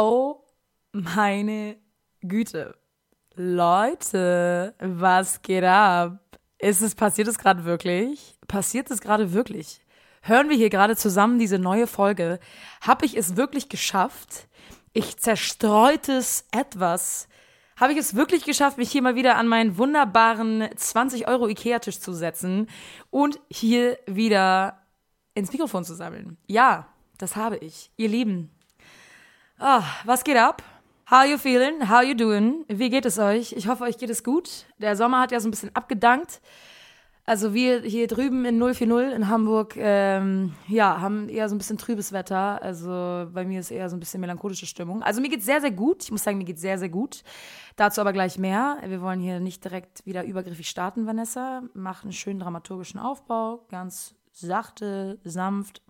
Oh meine Güte. Leute, was geht ab? Ist es, passiert es gerade wirklich? Passiert es gerade wirklich? Hören wir hier gerade zusammen diese neue Folge? Habe ich es wirklich geschafft? Ich zerstreutes etwas. Habe ich es wirklich geschafft, mich hier mal wieder an meinen wunderbaren 20 Euro Ikea-Tisch zu setzen und hier wieder ins Mikrofon zu sammeln? Ja, das habe ich. Ihr Lieben. Oh, was geht ab? How you feeling? How you doing? Wie geht es euch? Ich hoffe, euch geht es gut. Der Sommer hat ja so ein bisschen abgedankt. Also wir hier drüben in 040 in Hamburg, ähm, ja, haben eher so ein bisschen trübes Wetter. Also bei mir ist eher so ein bisschen melancholische Stimmung. Also mir geht sehr, sehr gut. Ich muss sagen, mir geht sehr, sehr gut. Dazu aber gleich mehr. Wir wollen hier nicht direkt wieder übergriffig starten, Vanessa. Mach einen schönen dramaturgischen Aufbau. Ganz sachte, sanft.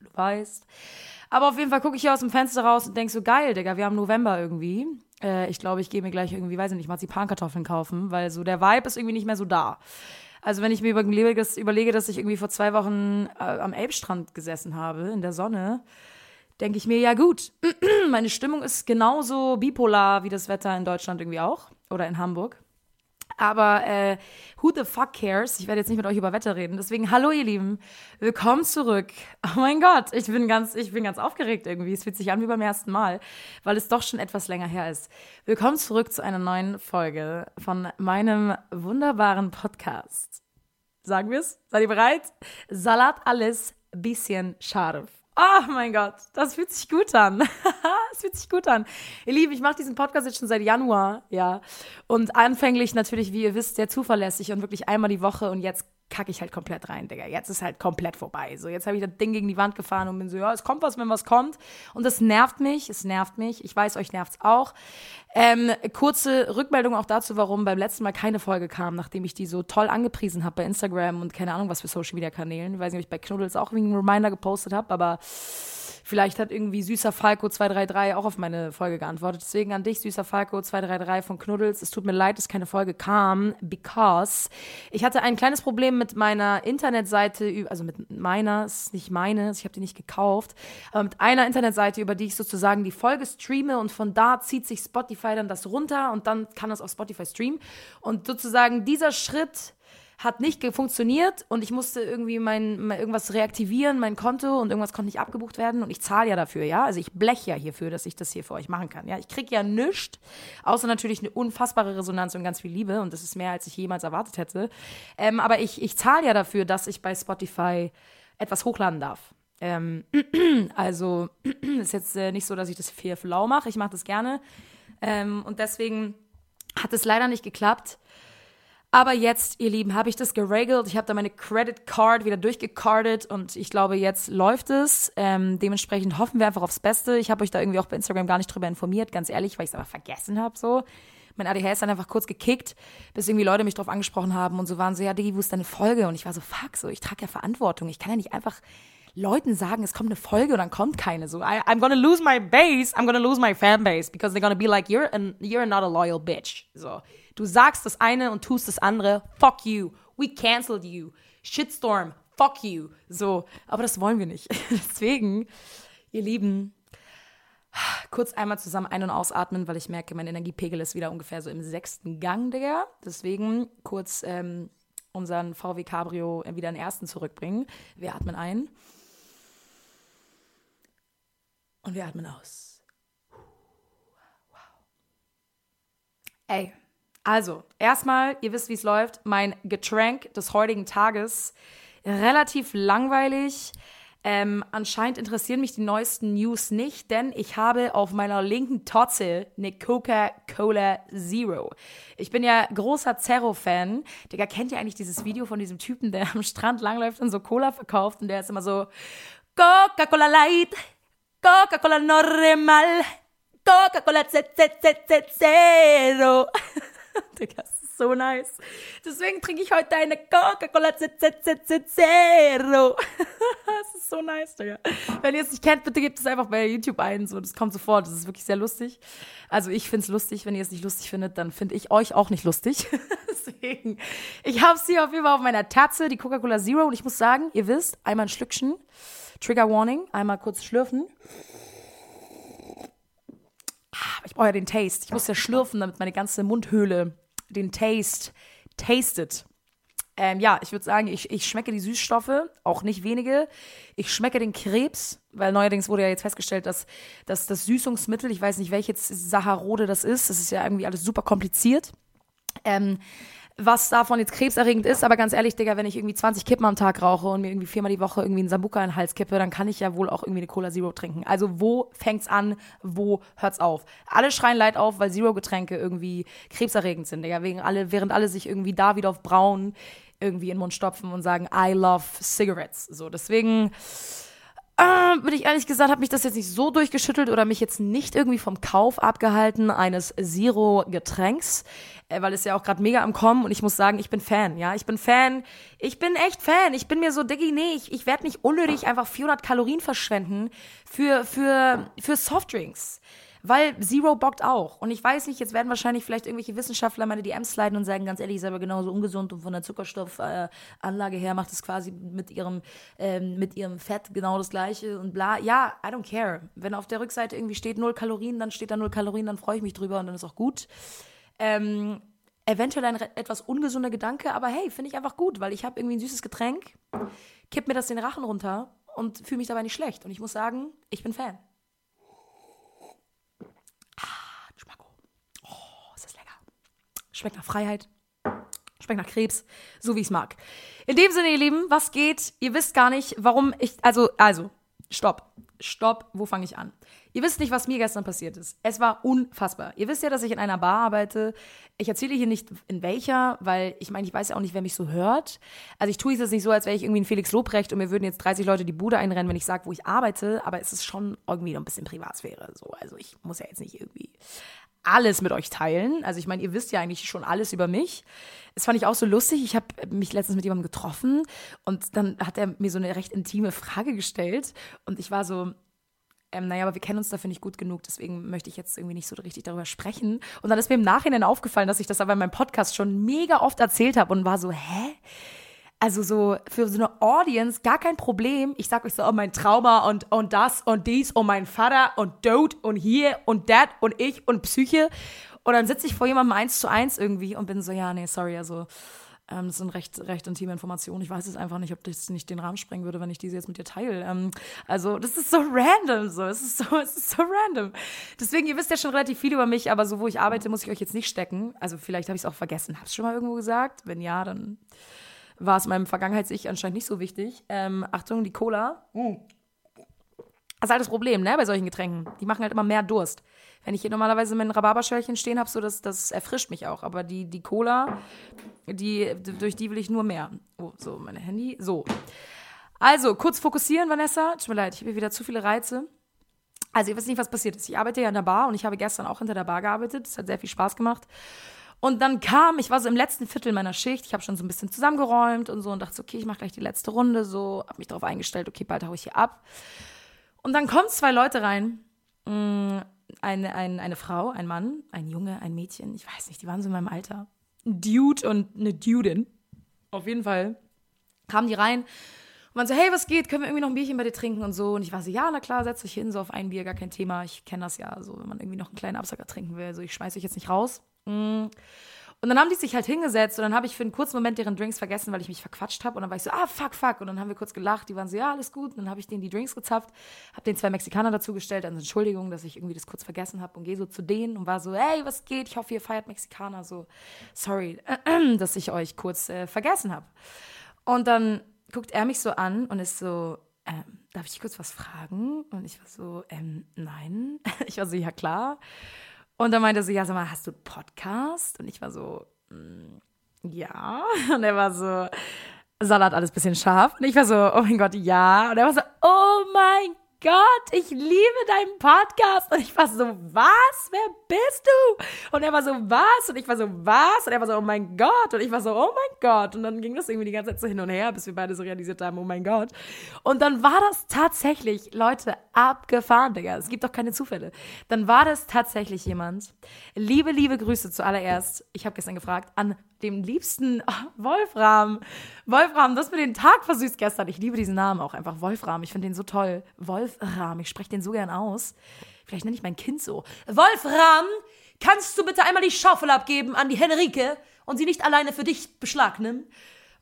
Du weißt. Aber auf jeden Fall gucke ich hier aus dem Fenster raus und denke so, geil, Digga, wir haben November irgendwie. Äh, ich glaube, ich gehe mir gleich irgendwie, weiß ich nicht, Marzipankartoffeln kaufen, weil so der Vibe ist irgendwie nicht mehr so da. Also wenn ich mir überlege, dass ich irgendwie vor zwei Wochen äh, am Elbstrand gesessen habe, in der Sonne, denke ich mir, ja gut, meine Stimmung ist genauso bipolar wie das Wetter in Deutschland irgendwie auch oder in Hamburg. Aber äh, who the fuck cares? Ich werde jetzt nicht mit euch über Wetter reden. Deswegen, hallo ihr Lieben, willkommen zurück. Oh mein Gott, ich bin ganz, ich bin ganz aufgeregt irgendwie. Es fühlt sich an wie beim ersten Mal, weil es doch schon etwas länger her ist. Willkommen zurück zu einer neuen Folge von meinem wunderbaren Podcast. Sagen wir es? Seid ihr bereit? Salat alles, bisschen scharf. Oh mein Gott, das fühlt sich gut an. das fühlt sich gut an. Ihr Lieben, ich mache diesen Podcast jetzt schon seit Januar, ja. Und anfänglich natürlich, wie ihr wisst, sehr zuverlässig und wirklich einmal die Woche. Und jetzt kacke ich halt komplett rein, Digga. Jetzt ist halt komplett vorbei. So, jetzt habe ich das Ding gegen die Wand gefahren und bin so, ja, es kommt was, wenn was kommt. Und das nervt mich, es nervt mich. Ich weiß, euch nervt's auch. Ähm, kurze Rückmeldung auch dazu, warum beim letzten Mal keine Folge kam, nachdem ich die so toll angepriesen habe bei Instagram und keine Ahnung was für Social Media Kanälen. Ich weiß nicht, ob ich bei Knuddels auch einen Reminder gepostet habe, aber Vielleicht hat irgendwie süßer Falco 233 auch auf meine Folge geantwortet. Deswegen an dich, süßer Falco 233 von Knuddels. Es tut mir leid, dass keine Folge kam, because ich hatte ein kleines Problem mit meiner Internetseite, also mit meiner, es ist nicht meine, ich habe die nicht gekauft, aber mit einer Internetseite, über die ich sozusagen die Folge streame und von da zieht sich Spotify dann das runter und dann kann das auf Spotify streamen. Und sozusagen dieser Schritt hat nicht funktioniert und ich musste irgendwie mein, mein, irgendwas reaktivieren, mein Konto und irgendwas konnte nicht abgebucht werden und ich zahle ja dafür, ja. Also ich blech ja hierfür, dass ich das hier für euch machen kann, ja. Ich krieg ja nichts, außer natürlich eine unfassbare Resonanz und ganz viel Liebe und das ist mehr, als ich jemals erwartet hätte. Ähm, aber ich, ich zahle ja dafür, dass ich bei Spotify etwas hochladen darf. Ähm, also ist jetzt äh, nicht so, dass ich das für lau mache. Ich mache das gerne. Ähm, und deswegen hat es leider nicht geklappt. Aber jetzt, ihr Lieben, habe ich das geregelt. Ich habe da meine Credit Card wieder durchgecardet und ich glaube, jetzt läuft es. Ähm, dementsprechend hoffen wir einfach aufs Beste. Ich habe euch da irgendwie auch bei Instagram gar nicht drüber informiert, ganz ehrlich, weil ich es aber vergessen habe so. Mein ADHS ist dann einfach kurz gekickt, bis irgendwie Leute mich drauf angesprochen haben und so waren so, ja, Digi, wo ist deine Folge? Und ich war so, fuck, so, ich trage ja Verantwortung. Ich kann ja nicht einfach Leuten sagen, es kommt eine Folge und dann kommt keine. So, I, I'm gonna lose my base, I'm gonna lose my fan base, because they're gonna be like, you're, an, you're not a loyal bitch. So, Du sagst das eine und tust das andere. Fuck you. We canceled you. Shitstorm. Fuck you. So, aber das wollen wir nicht. Deswegen, ihr Lieben, kurz einmal zusammen ein- und ausatmen, weil ich merke, mein Energiepegel ist wieder ungefähr so im sechsten Gang, Digga. Deswegen kurz ähm, unseren VW Cabrio wieder in den ersten zurückbringen. Wir atmen ein. Und wir atmen aus. Wow. Ey, also, erstmal, ihr wisst, wie es läuft. Mein Getränk des heutigen Tages. Relativ langweilig. Ähm, anscheinend interessieren mich die neuesten News nicht, denn ich habe auf meiner linken Totze eine Coca-Cola Zero. Ich bin ja großer Zero-Fan. Digga, kennt ihr eigentlich dieses Video von diesem Typen, der am Strand langläuft und so Cola verkauft und der ist immer so Coca-Cola Light, Coca-Cola Normal, Coca-Cola Zero. Digga, das ist so nice. Deswegen trinke ich heute eine Coca-Cola Zero. das ist so nice, Digga. Wenn ihr es nicht kennt, bitte gebt es einfach bei YouTube ein. So, das kommt sofort. Das ist wirklich sehr lustig. Also ich finde es lustig. Wenn ihr es nicht lustig findet, dann finde ich euch auch nicht lustig. Deswegen, ich habe sie auf jeden Fall auf meiner Tatze, die Coca-Cola Zero. Und ich muss sagen, ihr wisst, einmal ein Schlückchen. Trigger Warning. Einmal kurz schlürfen. Oh ja, den Taste. Ich muss ja schlürfen, damit meine ganze Mundhöhle den Taste tastet. Ähm, ja, ich würde sagen, ich, ich schmecke die Süßstoffe, auch nicht wenige. Ich schmecke den Krebs, weil neuerdings wurde ja jetzt festgestellt, dass, dass das Süßungsmittel, ich weiß nicht, welches Saccharode das ist, das ist ja irgendwie alles super kompliziert. Ähm, was davon jetzt krebserregend ist, aber ganz ehrlich, Digga, wenn ich irgendwie 20 Kippen am Tag rauche und mir irgendwie viermal die Woche irgendwie einen Sambuka in den Hals kippe, dann kann ich ja wohl auch irgendwie eine Cola Zero trinken. Also wo fängt's an, wo hört's auf? Alle schreien leid auf, weil Zero-Getränke irgendwie krebserregend sind, Digga, wegen alle, während alle sich irgendwie da wieder auf braun irgendwie in den Mund stopfen und sagen, I love cigarettes. So, deswegen äh, bin ich ehrlich gesagt, habe mich das jetzt nicht so durchgeschüttelt oder mich jetzt nicht irgendwie vom Kauf abgehalten eines Zero-Getränks, äh, weil es ja auch gerade mega am Kommen und ich muss sagen, ich bin Fan, ja, ich bin Fan, ich bin echt Fan, ich bin mir so, Diggi, nee, ich, ich werde nicht unnötig einfach 400 Kalorien verschwenden für, für, für Softdrinks. Weil Zero bockt auch. Und ich weiß nicht, jetzt werden wahrscheinlich vielleicht irgendwelche Wissenschaftler meine DMs sliden und sagen, ganz ehrlich, ist aber genauso ungesund und von der Zuckerstoffanlage äh, her macht es quasi mit ihrem, ähm, mit ihrem Fett genau das gleiche und bla. Ja, I don't care. Wenn auf der Rückseite irgendwie steht null Kalorien, dann steht da null Kalorien, dann freue ich mich drüber und dann ist auch gut. Ähm, eventuell ein etwas ungesunder Gedanke, aber hey, finde ich einfach gut, weil ich habe irgendwie ein süßes Getränk, kipp mir das den Rachen runter und fühle mich dabei nicht schlecht. Und ich muss sagen, ich bin Fan. Schmeckt nach Freiheit. Schmeckt nach Krebs, so wie ich es mag. In dem Sinne, ihr Lieben, was geht? Ihr wisst gar nicht, warum ich. Also, also, stopp. Stopp, wo fange ich an? Ihr wisst nicht, was mir gestern passiert ist. Es war unfassbar. Ihr wisst ja, dass ich in einer Bar arbeite. Ich erzähle hier nicht in welcher, weil ich meine, ich weiß ja auch nicht, wer mich so hört. Also ich tue es jetzt nicht so, als wäre ich irgendwie ein Felix Lobrecht und mir würden jetzt 30 Leute die Bude einrennen, wenn ich sage, wo ich arbeite. Aber es ist schon irgendwie noch ein bisschen Privatsphäre. So. Also ich muss ja jetzt nicht irgendwie alles mit euch teilen. Also ich meine, ihr wisst ja eigentlich schon alles über mich. Das fand ich auch so lustig. Ich habe mich letztens mit jemandem getroffen und dann hat er mir so eine recht intime Frage gestellt und ich war so, ähm, naja, aber wir kennen uns dafür nicht gut genug, deswegen möchte ich jetzt irgendwie nicht so richtig darüber sprechen. Und dann ist mir im Nachhinein aufgefallen, dass ich das aber in meinem Podcast schon mega oft erzählt habe und war so, hä? Also so für so eine Audience gar kein Problem. Ich sag euch so, oh, mein Trauma und, und das und dies und mein Vater und Dote und hier und dat und ich und Psyche. Und dann sitze ich vor jemandem eins zu eins irgendwie und bin so, ja, nee, sorry, also ähm, das sind recht, recht intime Informationen. Ich weiß jetzt einfach nicht, ob das nicht den Rahmen sprengen würde, wenn ich diese jetzt mit dir teile. Ähm, also, das ist so random, so. Es ist so, es ist so random. Deswegen, ihr wisst ja schon relativ viel über mich, aber so, wo ich arbeite, muss ich euch jetzt nicht stecken. Also, vielleicht habe ich es auch vergessen. Hab's schon mal irgendwo gesagt? Wenn ja, dann war es meinem Vergangenheits-Ich anscheinend nicht so wichtig. Ähm, Achtung, die Cola. Mm. Das ist halt das Problem, ne, bei solchen Getränken. Die machen halt immer mehr Durst. Wenn ich hier normalerweise mein Rhabarberschörchen stehen habe, so das, das erfrischt mich auch. Aber die, die Cola, die, durch die will ich nur mehr. Oh, so, mein Handy. So. Also, kurz fokussieren, Vanessa. Tut mir leid, ich habe hier wieder zu viele Reize. Also, ihr wisst nicht, was passiert ist. Ich arbeite ja in der Bar und ich habe gestern auch hinter der Bar gearbeitet. Es hat sehr viel Spaß gemacht. Und dann kam, ich war so im letzten Viertel meiner Schicht, ich habe schon so ein bisschen zusammengeräumt und so und dachte so, okay, ich mache gleich die letzte Runde, so, habe mich darauf eingestellt, okay, bald hau ich hier ab. Und dann kommen zwei Leute rein, mm, eine, eine, eine Frau, ein Mann, ein Junge, ein Mädchen, ich weiß nicht, die waren so in meinem Alter. Ein Dude und eine Dudin. Auf jeden Fall kamen die rein und waren so, hey, was geht? Können wir irgendwie noch ein Bierchen bei dir trinken und so? Und ich war so, ja, na klar, setz dich hin, so auf ein Bier, gar kein Thema. Ich kenne das ja, so, wenn man irgendwie noch einen kleinen Absacker trinken will. So, ich schmeiß euch jetzt nicht raus. Mm. Und dann haben die sich halt hingesetzt und dann habe ich für einen kurzen Moment deren Drinks vergessen, weil ich mich verquatscht habe. Und dann war ich so, ah, fuck, fuck. Und dann haben wir kurz gelacht. Die waren so, ja, alles gut. Und dann habe ich denen die Drinks gezapft, habe den zwei Mexikaner dazugestellt. Also Entschuldigung, dass ich irgendwie das kurz vergessen habe und gehe so zu denen und war so, hey, was geht? Ich hoffe, ihr feiert Mexikaner. So, sorry, dass ich euch kurz äh, vergessen habe. Und dann guckt er mich so an und ist so, ähm, darf ich kurz was fragen? Und ich war so, ähm, nein. Ich war so, ja klar. Und dann meinte sie, ja, sag mal, hast du einen Podcast? Und ich war so, mm, ja. Und er war so, Salat alles bisschen scharf. Und ich war so, oh mein Gott, ja. Und er war so, oh mein Gott, ich liebe deinen Podcast. Und ich war so, was? Wer bist du? Und er war so, was? Und ich war so, was? Und er war so, oh mein Gott. Und ich war so, oh mein Gott. Und dann ging das irgendwie die ganze Zeit so hin und her, bis wir beide so realisiert haben, oh mein Gott. Und dann war das tatsächlich, Leute, abgefahren, Digga. Es gibt doch keine Zufälle. Dann war das tatsächlich jemand. Liebe, liebe Grüße zuallererst. Ich habe gestern gefragt, an dem liebsten oh, Wolfram. Wolfram, das mir den Tag versüßt gestern. Ich liebe diesen Namen auch einfach. Wolfram. Ich finde den so toll. Wolfram. Ich spreche den so gern aus. vielleicht nenne ich mein Kind so. Wolfram, kannst du bitte einmal die Schaufel abgeben an die Henrike und sie nicht alleine für dich beschlagnehmen?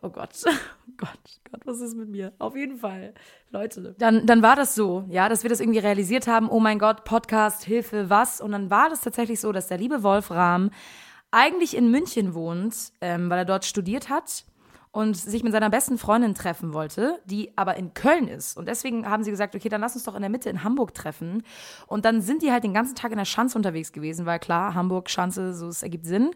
Oh Gott, oh Gott, Gott, was ist mit mir? Auf jeden Fall, Leute. Dann, dann war das so, ja, dass wir das irgendwie realisiert haben. Oh mein Gott, Podcast, Hilfe, was? Und dann war das tatsächlich so, dass der liebe Wolfram eigentlich in München wohnt, ähm, weil er dort studiert hat und sich mit seiner besten Freundin treffen wollte, die aber in Köln ist. Und deswegen haben sie gesagt, okay, dann lass uns doch in der Mitte in Hamburg treffen. Und dann sind die halt den ganzen Tag in der Schanze unterwegs gewesen, weil klar, Hamburg, Schanze, so es ergibt Sinn.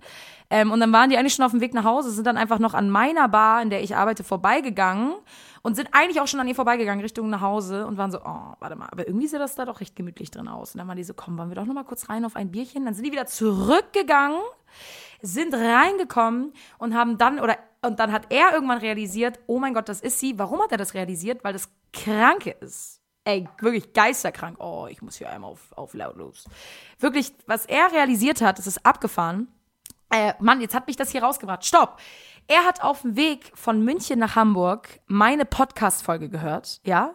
Ähm, und dann waren die eigentlich schon auf dem Weg nach Hause, sind dann einfach noch an meiner Bar, in der ich arbeite, vorbeigegangen und sind eigentlich auch schon an ihr vorbeigegangen, Richtung nach Hause und waren so, oh, warte mal, aber irgendwie sieht das da doch recht gemütlich drin aus. Und dann waren die so, komm, wollen wir doch noch mal kurz rein auf ein Bierchen. Dann sind die wieder zurückgegangen, sind reingekommen und haben dann, oder und dann hat er irgendwann realisiert, oh mein Gott, das ist sie. Warum hat er das realisiert? Weil das Kranke ist. Ey, wirklich geisterkrank. Oh, ich muss hier einmal auf, auf lautlos. Wirklich, was er realisiert hat, das ist abgefahren. Äh, Mann, jetzt hat mich das hier rausgebracht. Stopp! Er hat auf dem Weg von München nach Hamburg meine Podcast-Folge gehört, ja?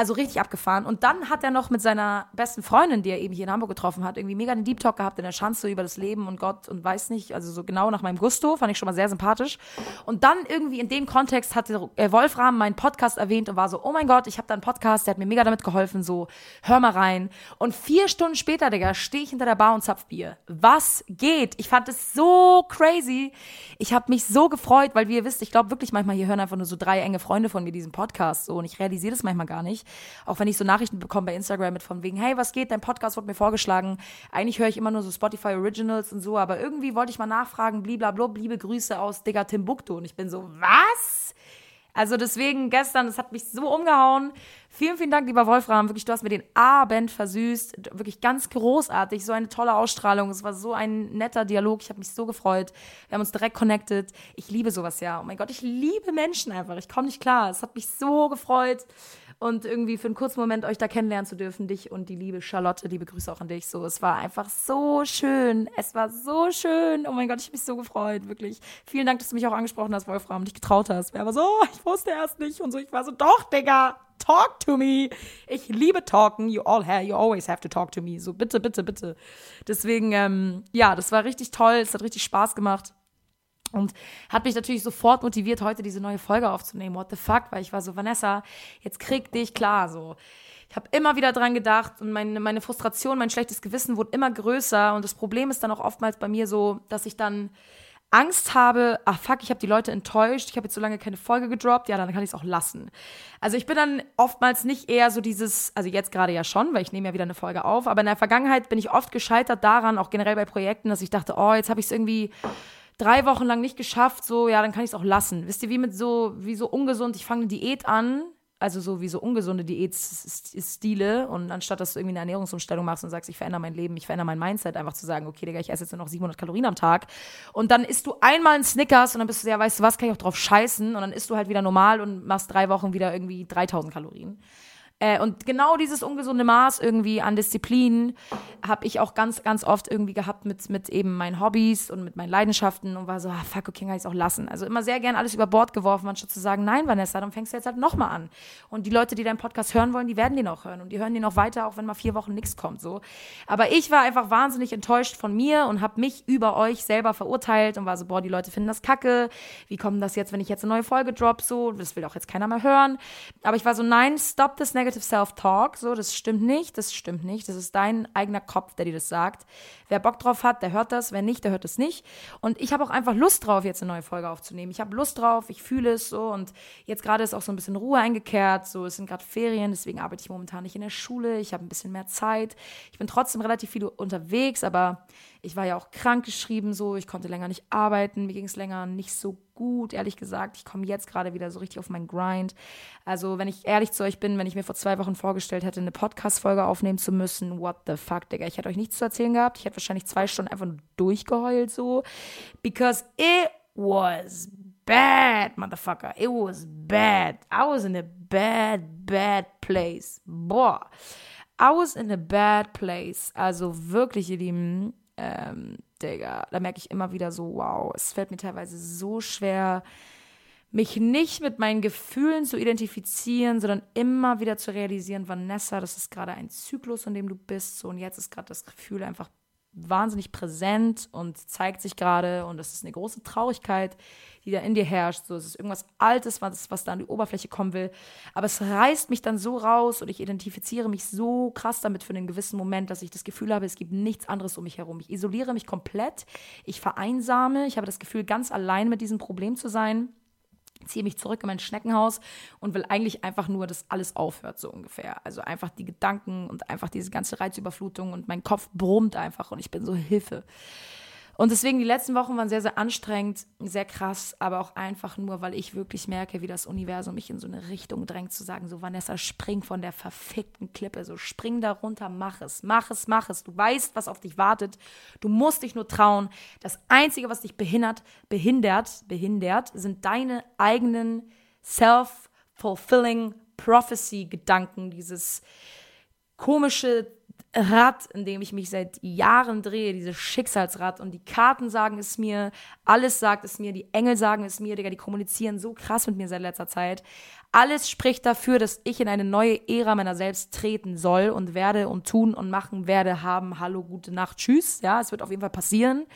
Also richtig abgefahren. Und dann hat er noch mit seiner besten Freundin, die er eben hier in Hamburg getroffen hat, irgendwie mega den Deep Talk gehabt in der Schanze über das Leben und Gott und weiß nicht, also so genau nach meinem Gusto, fand ich schon mal sehr sympathisch. Und dann irgendwie in dem Kontext hatte äh, Wolfram meinen Podcast erwähnt und war so, oh mein Gott, ich habe da einen Podcast, der hat mir mega damit geholfen, so, hör mal rein. Und vier Stunden später, Digga, stehe ich hinter der Bar und zapf Bier. Was geht? Ich fand es so crazy. Ich habe mich so gefreut, weil wie ihr wisst, ich glaube wirklich manchmal, hier hören einfach nur so drei enge Freunde von mir diesen Podcast so und ich realisiere das manchmal gar nicht. Auch wenn ich so Nachrichten bekomme bei Instagram mit von wegen, hey, was geht, dein Podcast wurde mir vorgeschlagen. Eigentlich höre ich immer nur so Spotify Originals und so, aber irgendwie wollte ich mal nachfragen, blablabla, liebe Grüße aus Digga Timbuktu. Und ich bin so, was? Also deswegen gestern, das hat mich so umgehauen. Vielen, vielen Dank, lieber Wolfram. Wirklich, du hast mir den Abend versüßt. Wirklich ganz großartig. So eine tolle Ausstrahlung. Es war so ein netter Dialog. Ich habe mich so gefreut. Wir haben uns direkt connected. Ich liebe sowas ja. Oh mein Gott, ich liebe Menschen einfach. Ich komme nicht klar. Es hat mich so gefreut und irgendwie für einen kurzen Moment euch da kennenlernen zu dürfen, dich und die liebe Charlotte, liebe Grüße auch an dich. So, es war einfach so schön. Es war so schön. Oh mein Gott, ich habe mich so gefreut, wirklich. Vielen Dank, dass du mich auch angesprochen hast, Wolfram, dich getraut hast. Wer war so, oh, ich wusste erst nicht und so. Ich war so, doch, Digga, talk to me. Ich liebe talken. You all have, you always have to talk to me. So, bitte, bitte, bitte. Deswegen, ähm, ja, das war richtig toll. Es hat richtig Spaß gemacht. Und hat mich natürlich sofort motiviert, heute diese neue Folge aufzunehmen. What the fuck? Weil ich war so, Vanessa, jetzt krieg dich klar. So, ich habe immer wieder dran gedacht und meine, meine Frustration, mein schlechtes Gewissen wurde immer größer. Und das Problem ist dann auch oftmals bei mir so, dass ich dann Angst habe, ach fuck, ich habe die Leute enttäuscht, ich habe jetzt so lange keine Folge gedroppt, ja, dann kann ich es auch lassen. Also ich bin dann oftmals nicht eher so dieses, also jetzt gerade ja schon, weil ich nehme ja wieder eine Folge auf, aber in der Vergangenheit bin ich oft gescheitert daran, auch generell bei Projekten, dass ich dachte, oh, jetzt habe ich es irgendwie drei Wochen lang nicht geschafft, so, ja, dann kann ich es auch lassen. Wisst ihr, wie mit so, wie so ungesund, ich fange eine Diät an, also so wie so ungesunde Diätstile und anstatt dass du irgendwie eine Ernährungsumstellung machst und sagst, ich verändere mein Leben, ich verändere mein Mindset, einfach zu sagen, okay, Digga, ich esse jetzt nur noch 700 Kalorien am Tag und dann isst du einmal einen Snickers und dann bist du ja, weißt du was, kann ich auch drauf scheißen und dann isst du halt wieder normal und machst drei Wochen wieder irgendwie 3000 Kalorien. Äh, und genau dieses ungesunde Maß irgendwie an Disziplin habe ich auch ganz, ganz oft irgendwie gehabt mit, mit eben meinen Hobbys und mit meinen Leidenschaften und war so, ah, fuck, okay, kann ich es auch lassen. Also immer sehr gern alles über Bord geworfen, anstatt zu sagen, nein, Vanessa, dann fängst du jetzt halt nochmal an. Und die Leute, die deinen Podcast hören wollen, die werden den auch hören und die hören den auch weiter, auch wenn mal vier Wochen nichts kommt. So. Aber ich war einfach wahnsinnig enttäuscht von mir und habe mich über euch selber verurteilt und war so, boah, die Leute finden das kacke. Wie kommt das jetzt, wenn ich jetzt eine neue Folge drop? So, das will auch jetzt keiner mehr hören. Aber ich war so, nein, stop this negative Negative Self-Talk, so, das stimmt nicht, das stimmt nicht. Das ist dein eigener Kopf, der dir das sagt. Wer Bock drauf hat, der hört das, wer nicht, der hört es nicht. Und ich habe auch einfach Lust drauf, jetzt eine neue Folge aufzunehmen. Ich habe Lust drauf, ich fühle es so und jetzt gerade ist auch so ein bisschen Ruhe eingekehrt, so, es sind gerade Ferien, deswegen arbeite ich momentan nicht in der Schule, ich habe ein bisschen mehr Zeit. Ich bin trotzdem relativ viel unterwegs, aber ich war ja auch krank geschrieben, so, ich konnte länger nicht arbeiten, mir ging es länger nicht so gut, ehrlich gesagt. Ich komme jetzt gerade wieder so richtig auf meinen Grind. Also, wenn ich ehrlich zu euch bin, wenn ich mir vor zwei Wochen vorgestellt hätte, eine Podcast-Folge aufnehmen zu müssen, what the fuck, Digga. Ich hätte euch nichts zu erzählen gehabt. Ich hätte wahrscheinlich zwei Stunden einfach nur durchgeheult, so. Because it was bad, motherfucker. It was bad. I was in a bad, bad place. Boah. I was in a bad place. Also wirklich, ihr Lieben, ähm, Digga, da merke ich immer wieder so, wow, es fällt mir teilweise so schwer, mich nicht mit meinen Gefühlen zu identifizieren, sondern immer wieder zu realisieren, Vanessa, das ist gerade ein Zyklus, in dem du bist. So, und jetzt ist gerade das Gefühl einfach wahnsinnig präsent und zeigt sich gerade. Und es ist eine große Traurigkeit, die da in dir herrscht. So, es ist irgendwas Altes, was, was da an die Oberfläche kommen will. Aber es reißt mich dann so raus und ich identifiziere mich so krass damit für einen gewissen Moment, dass ich das Gefühl habe, es gibt nichts anderes um mich herum. Ich isoliere mich komplett. Ich vereinsame. Ich habe das Gefühl, ganz allein mit diesem Problem zu sein ziehe mich zurück in mein Schneckenhaus und will eigentlich einfach nur, dass alles aufhört, so ungefähr. Also einfach die Gedanken und einfach diese ganze Reizüberflutung und mein Kopf brummt einfach und ich bin so Hilfe. Und deswegen, die letzten Wochen waren sehr, sehr anstrengend, sehr krass, aber auch einfach nur, weil ich wirklich merke, wie das Universum mich in so eine Richtung drängt, zu sagen, so Vanessa, spring von der verfickten Klippe, so spring da runter, mach es, mach es, mach es. Du weißt, was auf dich wartet. Du musst dich nur trauen. Das Einzige, was dich behindert, behindert, behindert, sind deine eigenen self-fulfilling prophecy-Gedanken, dieses komische Rad, in dem ich mich seit Jahren drehe, dieses Schicksalsrad. Und die Karten sagen es mir, alles sagt es mir, die Engel sagen es mir, Digga, die kommunizieren so krass mit mir seit letzter Zeit. Alles spricht dafür, dass ich in eine neue Ära meiner selbst treten soll und werde und tun und machen werde, haben. Hallo, gute Nacht, tschüss. Ja, es wird auf jeden Fall passieren.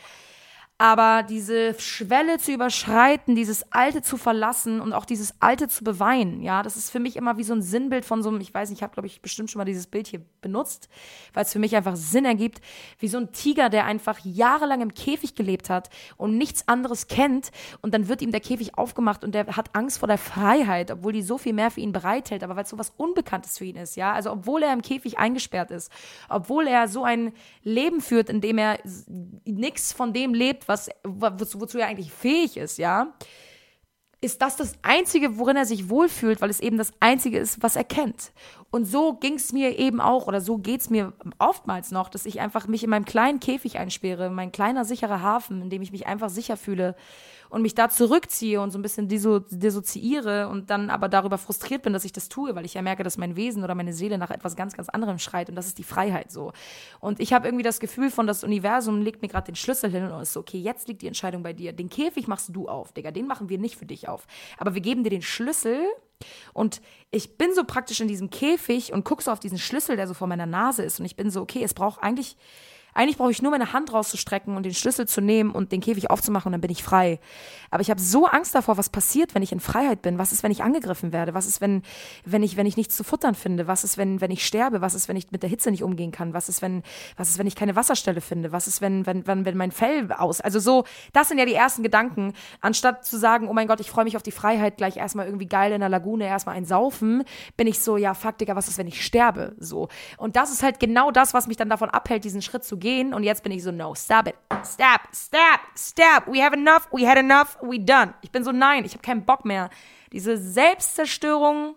Aber diese Schwelle zu überschreiten, dieses Alte zu verlassen und auch dieses Alte zu beweinen, ja, das ist für mich immer wie so ein Sinnbild von so einem, ich weiß nicht, ich habe, glaube ich, bestimmt schon mal dieses Bild hier benutzt, weil es für mich einfach Sinn ergibt, wie so ein Tiger, der einfach jahrelang im Käfig gelebt hat und nichts anderes kennt und dann wird ihm der Käfig aufgemacht und der hat Angst vor der Freiheit, obwohl die so viel mehr für ihn bereithält, aber weil es so was Unbekanntes für ihn ist, ja, also obwohl er im Käfig eingesperrt ist, obwohl er so ein Leben führt, in dem er nichts von dem lebt, was, wozu, wozu er eigentlich fähig ist, ja, ist das das Einzige, worin er sich wohlfühlt, weil es eben das Einzige ist, was er kennt. Und so ging es mir eben auch, oder so geht es mir oftmals noch, dass ich einfach mich in meinem kleinen Käfig einsperre, mein kleiner sicherer Hafen, in dem ich mich einfach sicher fühle und mich da zurückziehe und so ein bisschen diso dissoziiere und dann aber darüber frustriert bin, dass ich das tue, weil ich ja merke, dass mein Wesen oder meine Seele nach etwas ganz, ganz anderem schreit und das ist die Freiheit so. Und ich habe irgendwie das Gefühl von, das Universum legt mir gerade den Schlüssel hin und ist so, okay, jetzt liegt die Entscheidung bei dir. Den Käfig machst du auf, Digga, den machen wir nicht für dich auf. Aber wir geben dir den Schlüssel und ich bin so praktisch in diesem Käfig und gucke so auf diesen Schlüssel, der so vor meiner Nase ist. Und ich bin so, okay, es braucht eigentlich eigentlich brauche ich nur meine Hand rauszustrecken und den Schlüssel zu nehmen und den Käfig aufzumachen und dann bin ich frei. Aber ich habe so Angst davor, was passiert, wenn ich in Freiheit bin. Was ist, wenn ich angegriffen werde? Was ist, wenn, wenn ich, wenn ich nichts zu futtern finde? Was ist, wenn, wenn ich sterbe? Was ist, wenn ich mit der Hitze nicht umgehen kann? Was ist, wenn, was ist, wenn ich keine Wasserstelle finde? Was ist, wenn, wenn, wenn, wenn mein Fell aus? Also so, das sind ja die ersten Gedanken. Anstatt zu sagen, oh mein Gott, ich freue mich auf die Freiheit, gleich erstmal irgendwie geil in der Lagune, erstmal ein Saufen, bin ich so, ja, Digga, was ist, wenn ich sterbe? So. Und das ist halt genau das, was mich dann davon abhält, diesen Schritt zu gehen. Und jetzt bin ich so, no, stop it. Stop, stop, stop. We have enough, we had enough, we done. Ich bin so, nein, ich habe keinen Bock mehr. Diese Selbstzerstörung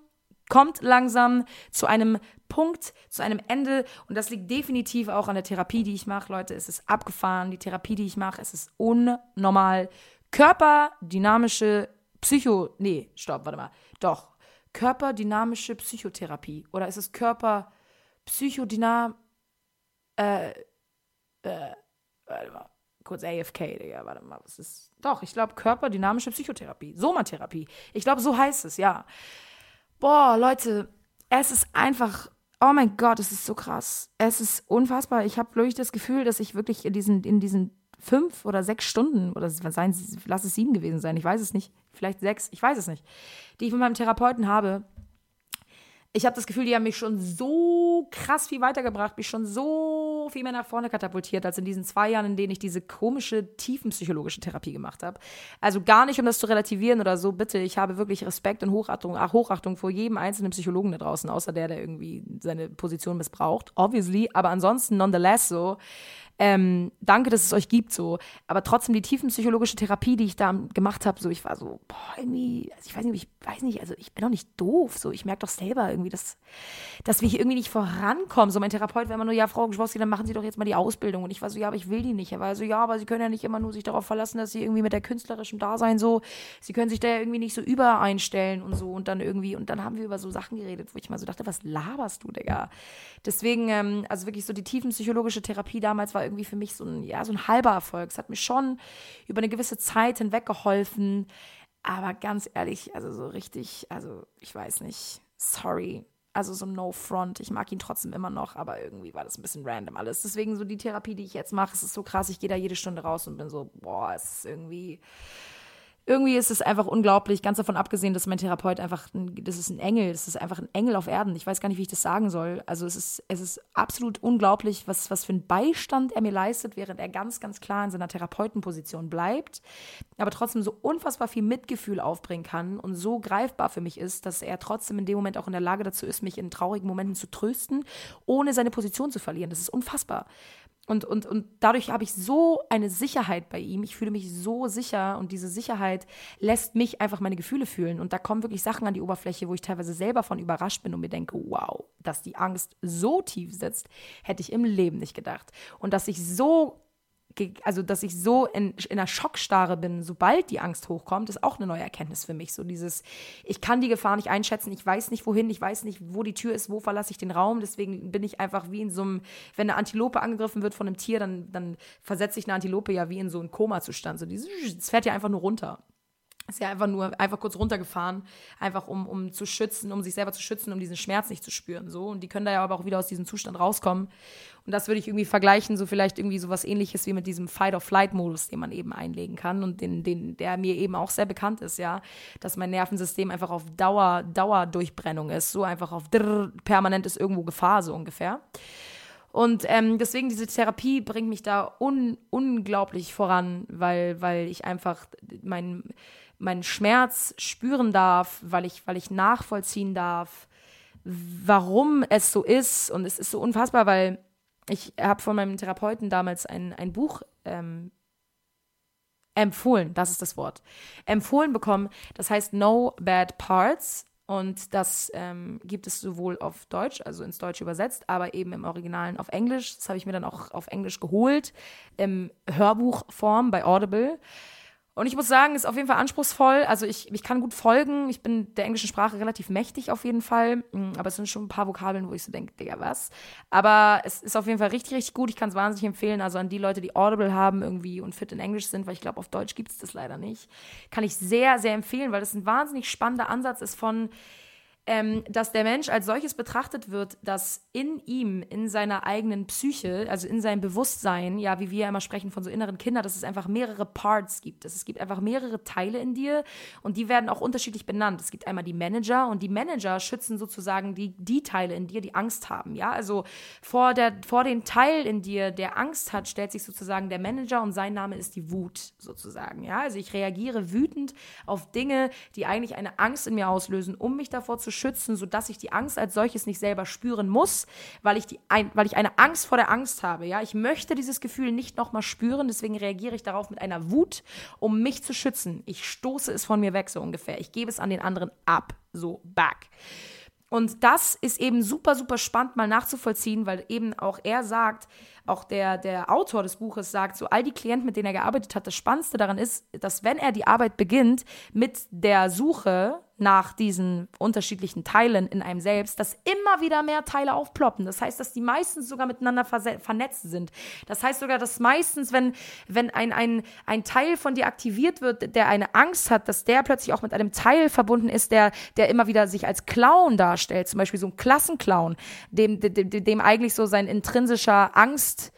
kommt langsam zu einem Punkt, zu einem Ende. Und das liegt definitiv auch an der Therapie, die ich mache. Leute, es ist abgefahren. Die Therapie, die ich mache, es ist unnormal. Körperdynamische Psycho. Nee, stopp, warte mal. Doch. Körperdynamische Psychotherapie. Oder ist es Körperpsychodynam. Äh, äh, warte mal, kurz AFK, Digga, warte mal, was ist, doch, ich glaube körperdynamische Psychotherapie, Somatherapie. Ich glaube, so heißt es, ja. Boah, Leute, es ist einfach, oh mein Gott, es ist so krass. Es ist unfassbar. Ich habe wirklich das Gefühl, dass ich wirklich in diesen, in diesen fünf oder sechs Stunden, oder seien, lass es sieben gewesen sein, ich weiß es nicht, vielleicht sechs, ich weiß es nicht, die ich mit meinem Therapeuten habe, ich habe das Gefühl, die haben mich schon so krass viel weitergebracht, mich schon so viel mehr nach vorne katapultiert, als in diesen zwei Jahren, in denen ich diese komische, tiefenpsychologische Therapie gemacht habe. Also gar nicht, um das zu relativieren oder so, bitte, ich habe wirklich Respekt und Hochachtung, ach, Hochachtung vor jedem einzelnen Psychologen da draußen, außer der, der irgendwie seine Position missbraucht, obviously, aber ansonsten nonetheless so, ähm, danke, dass es euch gibt, so. Aber trotzdem die tiefenpsychologische Therapie, die ich da gemacht habe, so, ich war so, boah, irgendwie, also ich weiß nicht, ich weiß nicht, also ich bin doch nicht doof, so, ich merke doch selber irgendwie, dass, dass wir hier irgendwie nicht vorankommen. So, mein Therapeut war immer nur, ja, Frau Geschwowski, dann machen Sie doch jetzt mal die Ausbildung. Und ich war so, ja, aber ich will die nicht. Er war so, ja, aber Sie können ja nicht immer nur sich darauf verlassen, dass Sie irgendwie mit der künstlerischen Dasein so, Sie können sich da ja irgendwie nicht so übereinstellen und so und dann irgendwie, und dann haben wir über so Sachen geredet, wo ich mal so dachte, was laberst du, Digga? Deswegen, ähm, also wirklich so die tiefenpsychologische Therapie damals war irgendwie für mich so ein, ja, so ein halber Erfolg. Es hat mir schon über eine gewisse Zeit hinweg geholfen. Aber ganz ehrlich, also so richtig, also ich weiß nicht, sorry. Also so no front. Ich mag ihn trotzdem immer noch, aber irgendwie war das ein bisschen random alles. Deswegen so die Therapie, die ich jetzt mache, es ist so krass. Ich gehe da jede Stunde raus und bin so, boah, es ist irgendwie irgendwie ist es einfach unglaublich, ganz davon abgesehen, dass mein Therapeut einfach, das ist ein Engel, das ist einfach ein Engel auf Erden. Ich weiß gar nicht, wie ich das sagen soll. Also es ist, es ist absolut unglaublich, was, was für einen Beistand er mir leistet, während er ganz, ganz klar in seiner Therapeutenposition bleibt, aber trotzdem so unfassbar viel Mitgefühl aufbringen kann und so greifbar für mich ist, dass er trotzdem in dem Moment auch in der Lage dazu ist, mich in traurigen Momenten zu trösten, ohne seine Position zu verlieren. Das ist unfassbar. Und, und, und dadurch habe ich so eine Sicherheit bei ihm. Ich fühle mich so sicher und diese Sicherheit lässt mich einfach meine Gefühle fühlen. Und da kommen wirklich Sachen an die Oberfläche, wo ich teilweise selber von überrascht bin und mir denke, wow, dass die Angst so tief sitzt, hätte ich im Leben nicht gedacht. Und dass ich so also dass ich so in, in einer Schockstarre bin, sobald die Angst hochkommt, ist auch eine neue Erkenntnis für mich. So dieses, ich kann die Gefahr nicht einschätzen, ich weiß nicht wohin, ich weiß nicht, wo die Tür ist, wo verlasse ich den Raum. Deswegen bin ich einfach wie in so einem, wenn eine Antilope angegriffen wird von einem Tier, dann, dann versetze ich eine Antilope ja wie in so einen Koma-Zustand. So dieses, es fährt ja einfach nur runter. Ist ja einfach nur einfach kurz runtergefahren, einfach um, um zu schützen, um sich selber zu schützen, um diesen Schmerz nicht zu spüren. So. Und die können da ja aber auch wieder aus diesem Zustand rauskommen. Und das würde ich irgendwie vergleichen, so vielleicht irgendwie so was ähnliches wie mit diesem Fight-or-Flight-Modus, den man eben einlegen kann und den, den, der mir eben auch sehr bekannt ist, ja. Dass mein Nervensystem einfach auf Dauer, Dauerdurchbrennung ist, so einfach auf drrr, permanent ist irgendwo Gefahr, so ungefähr. Und ähm, deswegen diese Therapie bringt mich da un unglaublich voran, weil, weil ich einfach mein meinen Schmerz spüren darf, weil ich, weil ich nachvollziehen darf, warum es so ist. Und es ist so unfassbar, weil ich habe von meinem Therapeuten damals ein, ein Buch ähm, empfohlen, das ist das Wort, empfohlen bekommen. Das heißt No Bad Parts. Und das ähm, gibt es sowohl auf Deutsch, also ins Deutsche übersetzt, aber eben im Originalen auf Englisch. Das habe ich mir dann auch auf Englisch geholt, im Hörbuchform bei Audible. Und ich muss sagen, ist auf jeden Fall anspruchsvoll. Also ich, ich kann gut folgen. Ich bin der englischen Sprache relativ mächtig auf jeden Fall. Mm, aber es sind schon ein paar Vokabeln, wo ich so denke, Digga, was? Aber es ist auf jeden Fall richtig, richtig gut. Ich kann es wahnsinnig empfehlen. Also an die Leute, die Audible haben irgendwie und fit in Englisch sind, weil ich glaube, auf Deutsch gibt es das leider nicht. Kann ich sehr, sehr empfehlen, weil das ein wahnsinnig spannender Ansatz ist von ähm, dass der Mensch als solches betrachtet wird, dass in ihm, in seiner eigenen Psyche, also in seinem Bewusstsein, ja, wie wir ja immer sprechen von so inneren Kindern, dass es einfach mehrere Parts gibt. Es gibt einfach mehrere Teile in dir und die werden auch unterschiedlich benannt. Es gibt einmal die Manager und die Manager schützen sozusagen die, die Teile in dir, die Angst haben. Ja, also vor, der, vor den Teil in dir, der Angst hat, stellt sich sozusagen der Manager und sein Name ist die Wut sozusagen. Ja, also ich reagiere wütend auf Dinge, die eigentlich eine Angst in mir auslösen, um mich davor zu schützen, sodass ich die Angst als solches nicht selber spüren muss, weil ich, die, ein, weil ich eine Angst vor der Angst habe. Ja? Ich möchte dieses Gefühl nicht nochmal spüren, deswegen reagiere ich darauf mit einer Wut, um mich zu schützen. Ich stoße es von mir weg, so ungefähr. Ich gebe es an den anderen ab, so back. Und das ist eben super, super spannend mal nachzuvollziehen, weil eben auch er sagt, auch der, der Autor des Buches sagt, so all die Klienten, mit denen er gearbeitet hat, das Spannendste daran ist, dass wenn er die Arbeit beginnt mit der Suche nach diesen unterschiedlichen Teilen in einem selbst, dass immer wieder mehr Teile aufploppen. Das heißt, dass die meistens sogar miteinander vernetzt sind. Das heißt sogar, dass meistens, wenn, wenn ein, ein, ein Teil von dir aktiviert wird, der eine Angst hat, dass der plötzlich auch mit einem Teil verbunden ist, der, der immer wieder sich als Clown darstellt. Zum Beispiel so ein Klassenclown, dem, dem, dem eigentlich so sein intrinsischer Angst podcast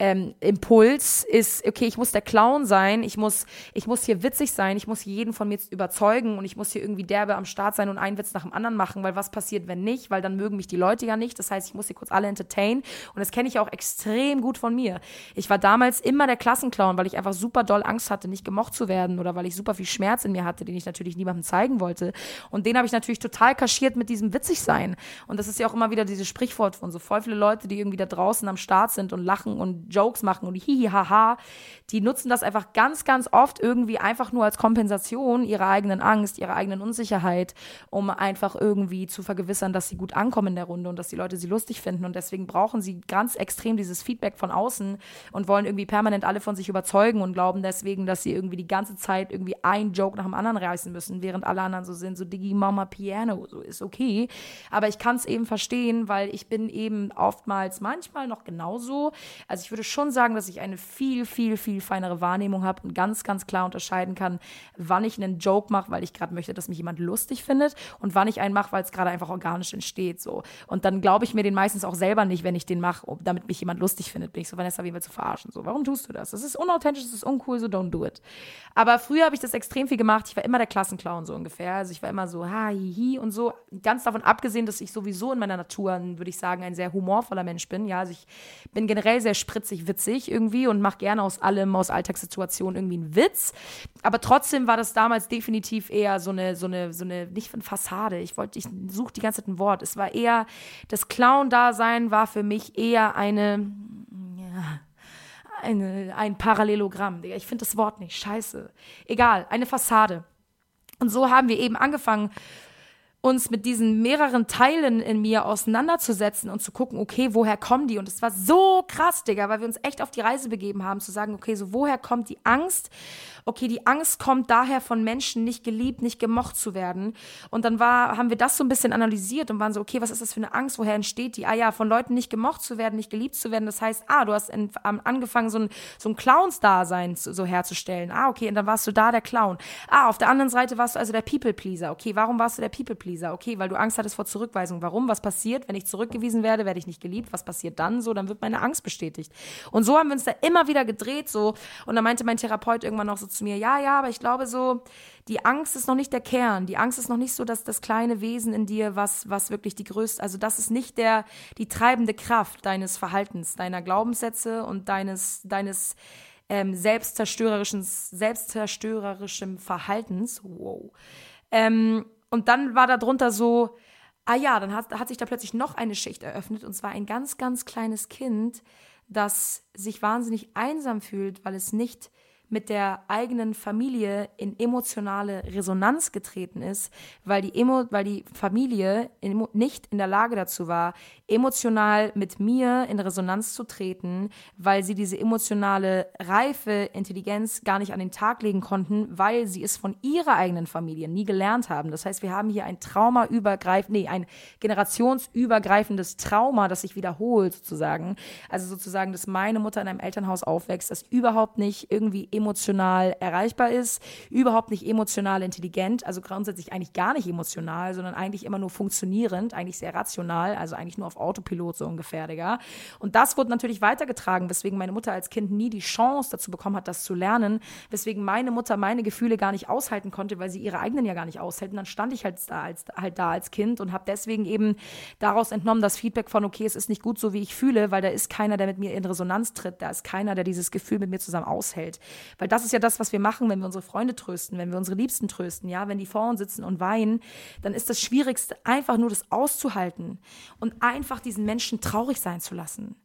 ähm, Impuls ist, okay, ich muss der Clown sein, ich muss, ich muss hier witzig sein, ich muss jeden von mir überzeugen und ich muss hier irgendwie derbe am Start sein und einen Witz nach dem anderen machen, weil was passiert, wenn nicht? Weil dann mögen mich die Leute ja nicht. Das heißt, ich muss hier kurz alle entertainen und das kenne ich auch extrem gut von mir. Ich war damals immer der Klassenclown, weil ich einfach super doll Angst hatte, nicht gemocht zu werden oder weil ich super viel Schmerz in mir hatte, den ich natürlich niemandem zeigen wollte. Und den habe ich natürlich total kaschiert mit diesem witzig sein. Und das ist ja auch immer wieder dieses Sprichwort von so voll viele Leute, die irgendwie da draußen am Start sind und lachen und Jokes machen und hihi haha, die nutzen das einfach ganz, ganz oft irgendwie einfach nur als Kompensation ihrer eigenen Angst, ihrer eigenen Unsicherheit, um einfach irgendwie zu vergewissern, dass sie gut ankommen in der Runde und dass die Leute sie lustig finden. Und deswegen brauchen sie ganz extrem dieses Feedback von außen und wollen irgendwie permanent alle von sich überzeugen und glauben deswegen, dass sie irgendwie die ganze Zeit irgendwie ein Joke nach dem anderen reißen müssen, während alle anderen so sind, so Digi Mama Piano, so ist okay. Aber ich kann es eben verstehen, weil ich bin eben oftmals manchmal noch genauso. Also ich würde würde schon sagen, dass ich eine viel, viel, viel feinere Wahrnehmung habe und ganz, ganz klar unterscheiden kann, wann ich einen Joke mache, weil ich gerade möchte, dass mich jemand lustig findet und wann ich einen mache, weil es gerade einfach organisch entsteht. So. Und dann glaube ich mir den meistens auch selber nicht, wenn ich den mache, damit mich jemand lustig findet. Bin ich so, Vanessa, wie willst du verarschen? So, warum tust du das? Das ist unauthentisch, das ist uncool, so don't do it. Aber früher habe ich das extrem viel gemacht. Ich war immer der Klassenclown so ungefähr. Also ich war immer so, ha, hi, hi und so. Ganz davon abgesehen, dass ich sowieso in meiner Natur, würde ich sagen, ein sehr humorvoller Mensch bin. Ja, also ich bin generell sehr spritzig, witzig irgendwie und mache gerne aus allem, aus Alltagssituationen irgendwie einen Witz. Aber trotzdem war das damals definitiv eher so eine, so eine, so eine, nicht eine Fassade. Ich wollte, ich suche die ganze Zeit ein Wort. Es war eher, das Clown-Dasein war für mich eher eine, ja, eine, ein Parallelogramm. Ich finde das Wort nicht. Scheiße. Egal, eine Fassade. Und so haben wir eben angefangen, uns mit diesen mehreren Teilen in mir auseinanderzusetzen und zu gucken, okay, woher kommen die? Und es war so krass, Digga, weil wir uns echt auf die Reise begeben haben, zu sagen, okay, so woher kommt die Angst? Okay, die Angst kommt daher von Menschen, nicht geliebt, nicht gemocht zu werden. Und dann war, haben wir das so ein bisschen analysiert und waren so, okay, was ist das für eine Angst? Woher entsteht die? Ah ja, von Leuten nicht gemocht zu werden, nicht geliebt zu werden. Das heißt, ah, du hast angefangen, so ein, so ein Clowns-Dasein so herzustellen. Ah, okay, und dann warst du da der Clown. Ah, auf der anderen Seite warst du also der People-Pleaser. Okay, warum warst du der People-Pleaser? People-Pleaser. Okay, weil du Angst hattest vor Zurückweisung. Warum? Was passiert, wenn ich zurückgewiesen werde? Werde ich nicht geliebt? Was passiert dann? So, dann wird meine Angst bestätigt. Und so haben wir uns da immer wieder gedreht, so. Und dann meinte mein Therapeut irgendwann noch so zu mir, ja, ja, aber ich glaube so, die Angst ist noch nicht der Kern. Die Angst ist noch nicht so, dass das kleine Wesen in dir, was, was wirklich die größte, also das ist nicht der, die treibende Kraft deines Verhaltens, deiner Glaubenssätze und deines, deines, ähm, selbstzerstörerischen, selbstzerstörerischem Verhaltens. Wow. Ähm, und dann war da drunter so, ah ja, dann hat, hat sich da plötzlich noch eine Schicht eröffnet und zwar ein ganz, ganz kleines Kind, das sich wahnsinnig einsam fühlt, weil es nicht mit der eigenen Familie in emotionale Resonanz getreten ist, weil die, Emo weil die Familie in, nicht in der Lage dazu war, emotional mit mir in Resonanz zu treten, weil sie diese emotionale Reife, Intelligenz gar nicht an den Tag legen konnten, weil sie es von ihrer eigenen Familie nie gelernt haben. Das heißt, wir haben hier ein traumaübergreifend, nee, ein generationsübergreifendes Trauma, das sich wiederholt sozusagen. Also sozusagen, dass meine Mutter in einem Elternhaus aufwächst, das überhaupt nicht irgendwie emotional erreichbar ist, überhaupt nicht emotional intelligent, also grundsätzlich eigentlich gar nicht emotional, sondern eigentlich immer nur funktionierend, eigentlich sehr rational, also eigentlich nur auf Autopilot so ungefähr, Digga. Und das wurde natürlich weitergetragen, weswegen meine Mutter als Kind nie die Chance dazu bekommen hat, das zu lernen, weswegen meine Mutter meine Gefühle gar nicht aushalten konnte, weil sie ihre eigenen ja gar nicht aushält. Und dann stand ich halt da als, halt da als Kind und habe deswegen eben daraus entnommen, das Feedback von, okay, es ist nicht gut so, wie ich fühle, weil da ist keiner, der mit mir in Resonanz tritt, da ist keiner, der dieses Gefühl mit mir zusammen aushält. Weil das ist ja das, was wir machen, wenn wir unsere Freunde trösten, wenn wir unsere Liebsten trösten, ja, wenn die vor uns sitzen und weinen, dann ist das Schwierigste einfach nur das auszuhalten und einfach diesen Menschen traurig sein zu lassen.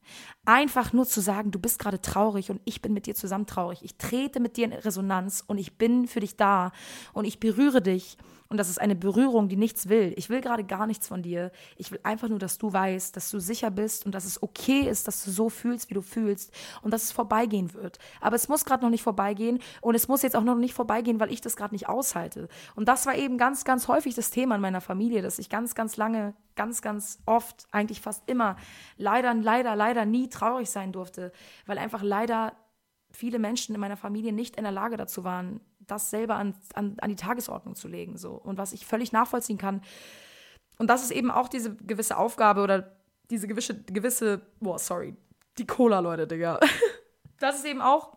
Einfach nur zu sagen, du bist gerade traurig und ich bin mit dir zusammen traurig. Ich trete mit dir in Resonanz und ich bin für dich da und ich berühre dich und das ist eine Berührung, die nichts will. Ich will gerade gar nichts von dir. Ich will einfach nur, dass du weißt, dass du sicher bist und dass es okay ist, dass du so fühlst, wie du fühlst und dass es vorbeigehen wird. Aber es muss gerade noch nicht vorbeigehen und es muss jetzt auch noch nicht vorbeigehen, weil ich das gerade nicht aushalte. Und das war eben ganz, ganz häufig das Thema in meiner Familie, dass ich ganz, ganz lange, ganz, ganz oft, eigentlich fast immer, leider, leider, leider nie traurig sein durfte, weil einfach leider viele Menschen in meiner Familie nicht in der Lage dazu waren, das selber an, an, an die Tagesordnung zu legen. So. Und was ich völlig nachvollziehen kann. Und das ist eben auch diese gewisse Aufgabe oder diese gewisse, gewisse, boah, sorry, die Cola, Leute, Digga. Das ist eben auch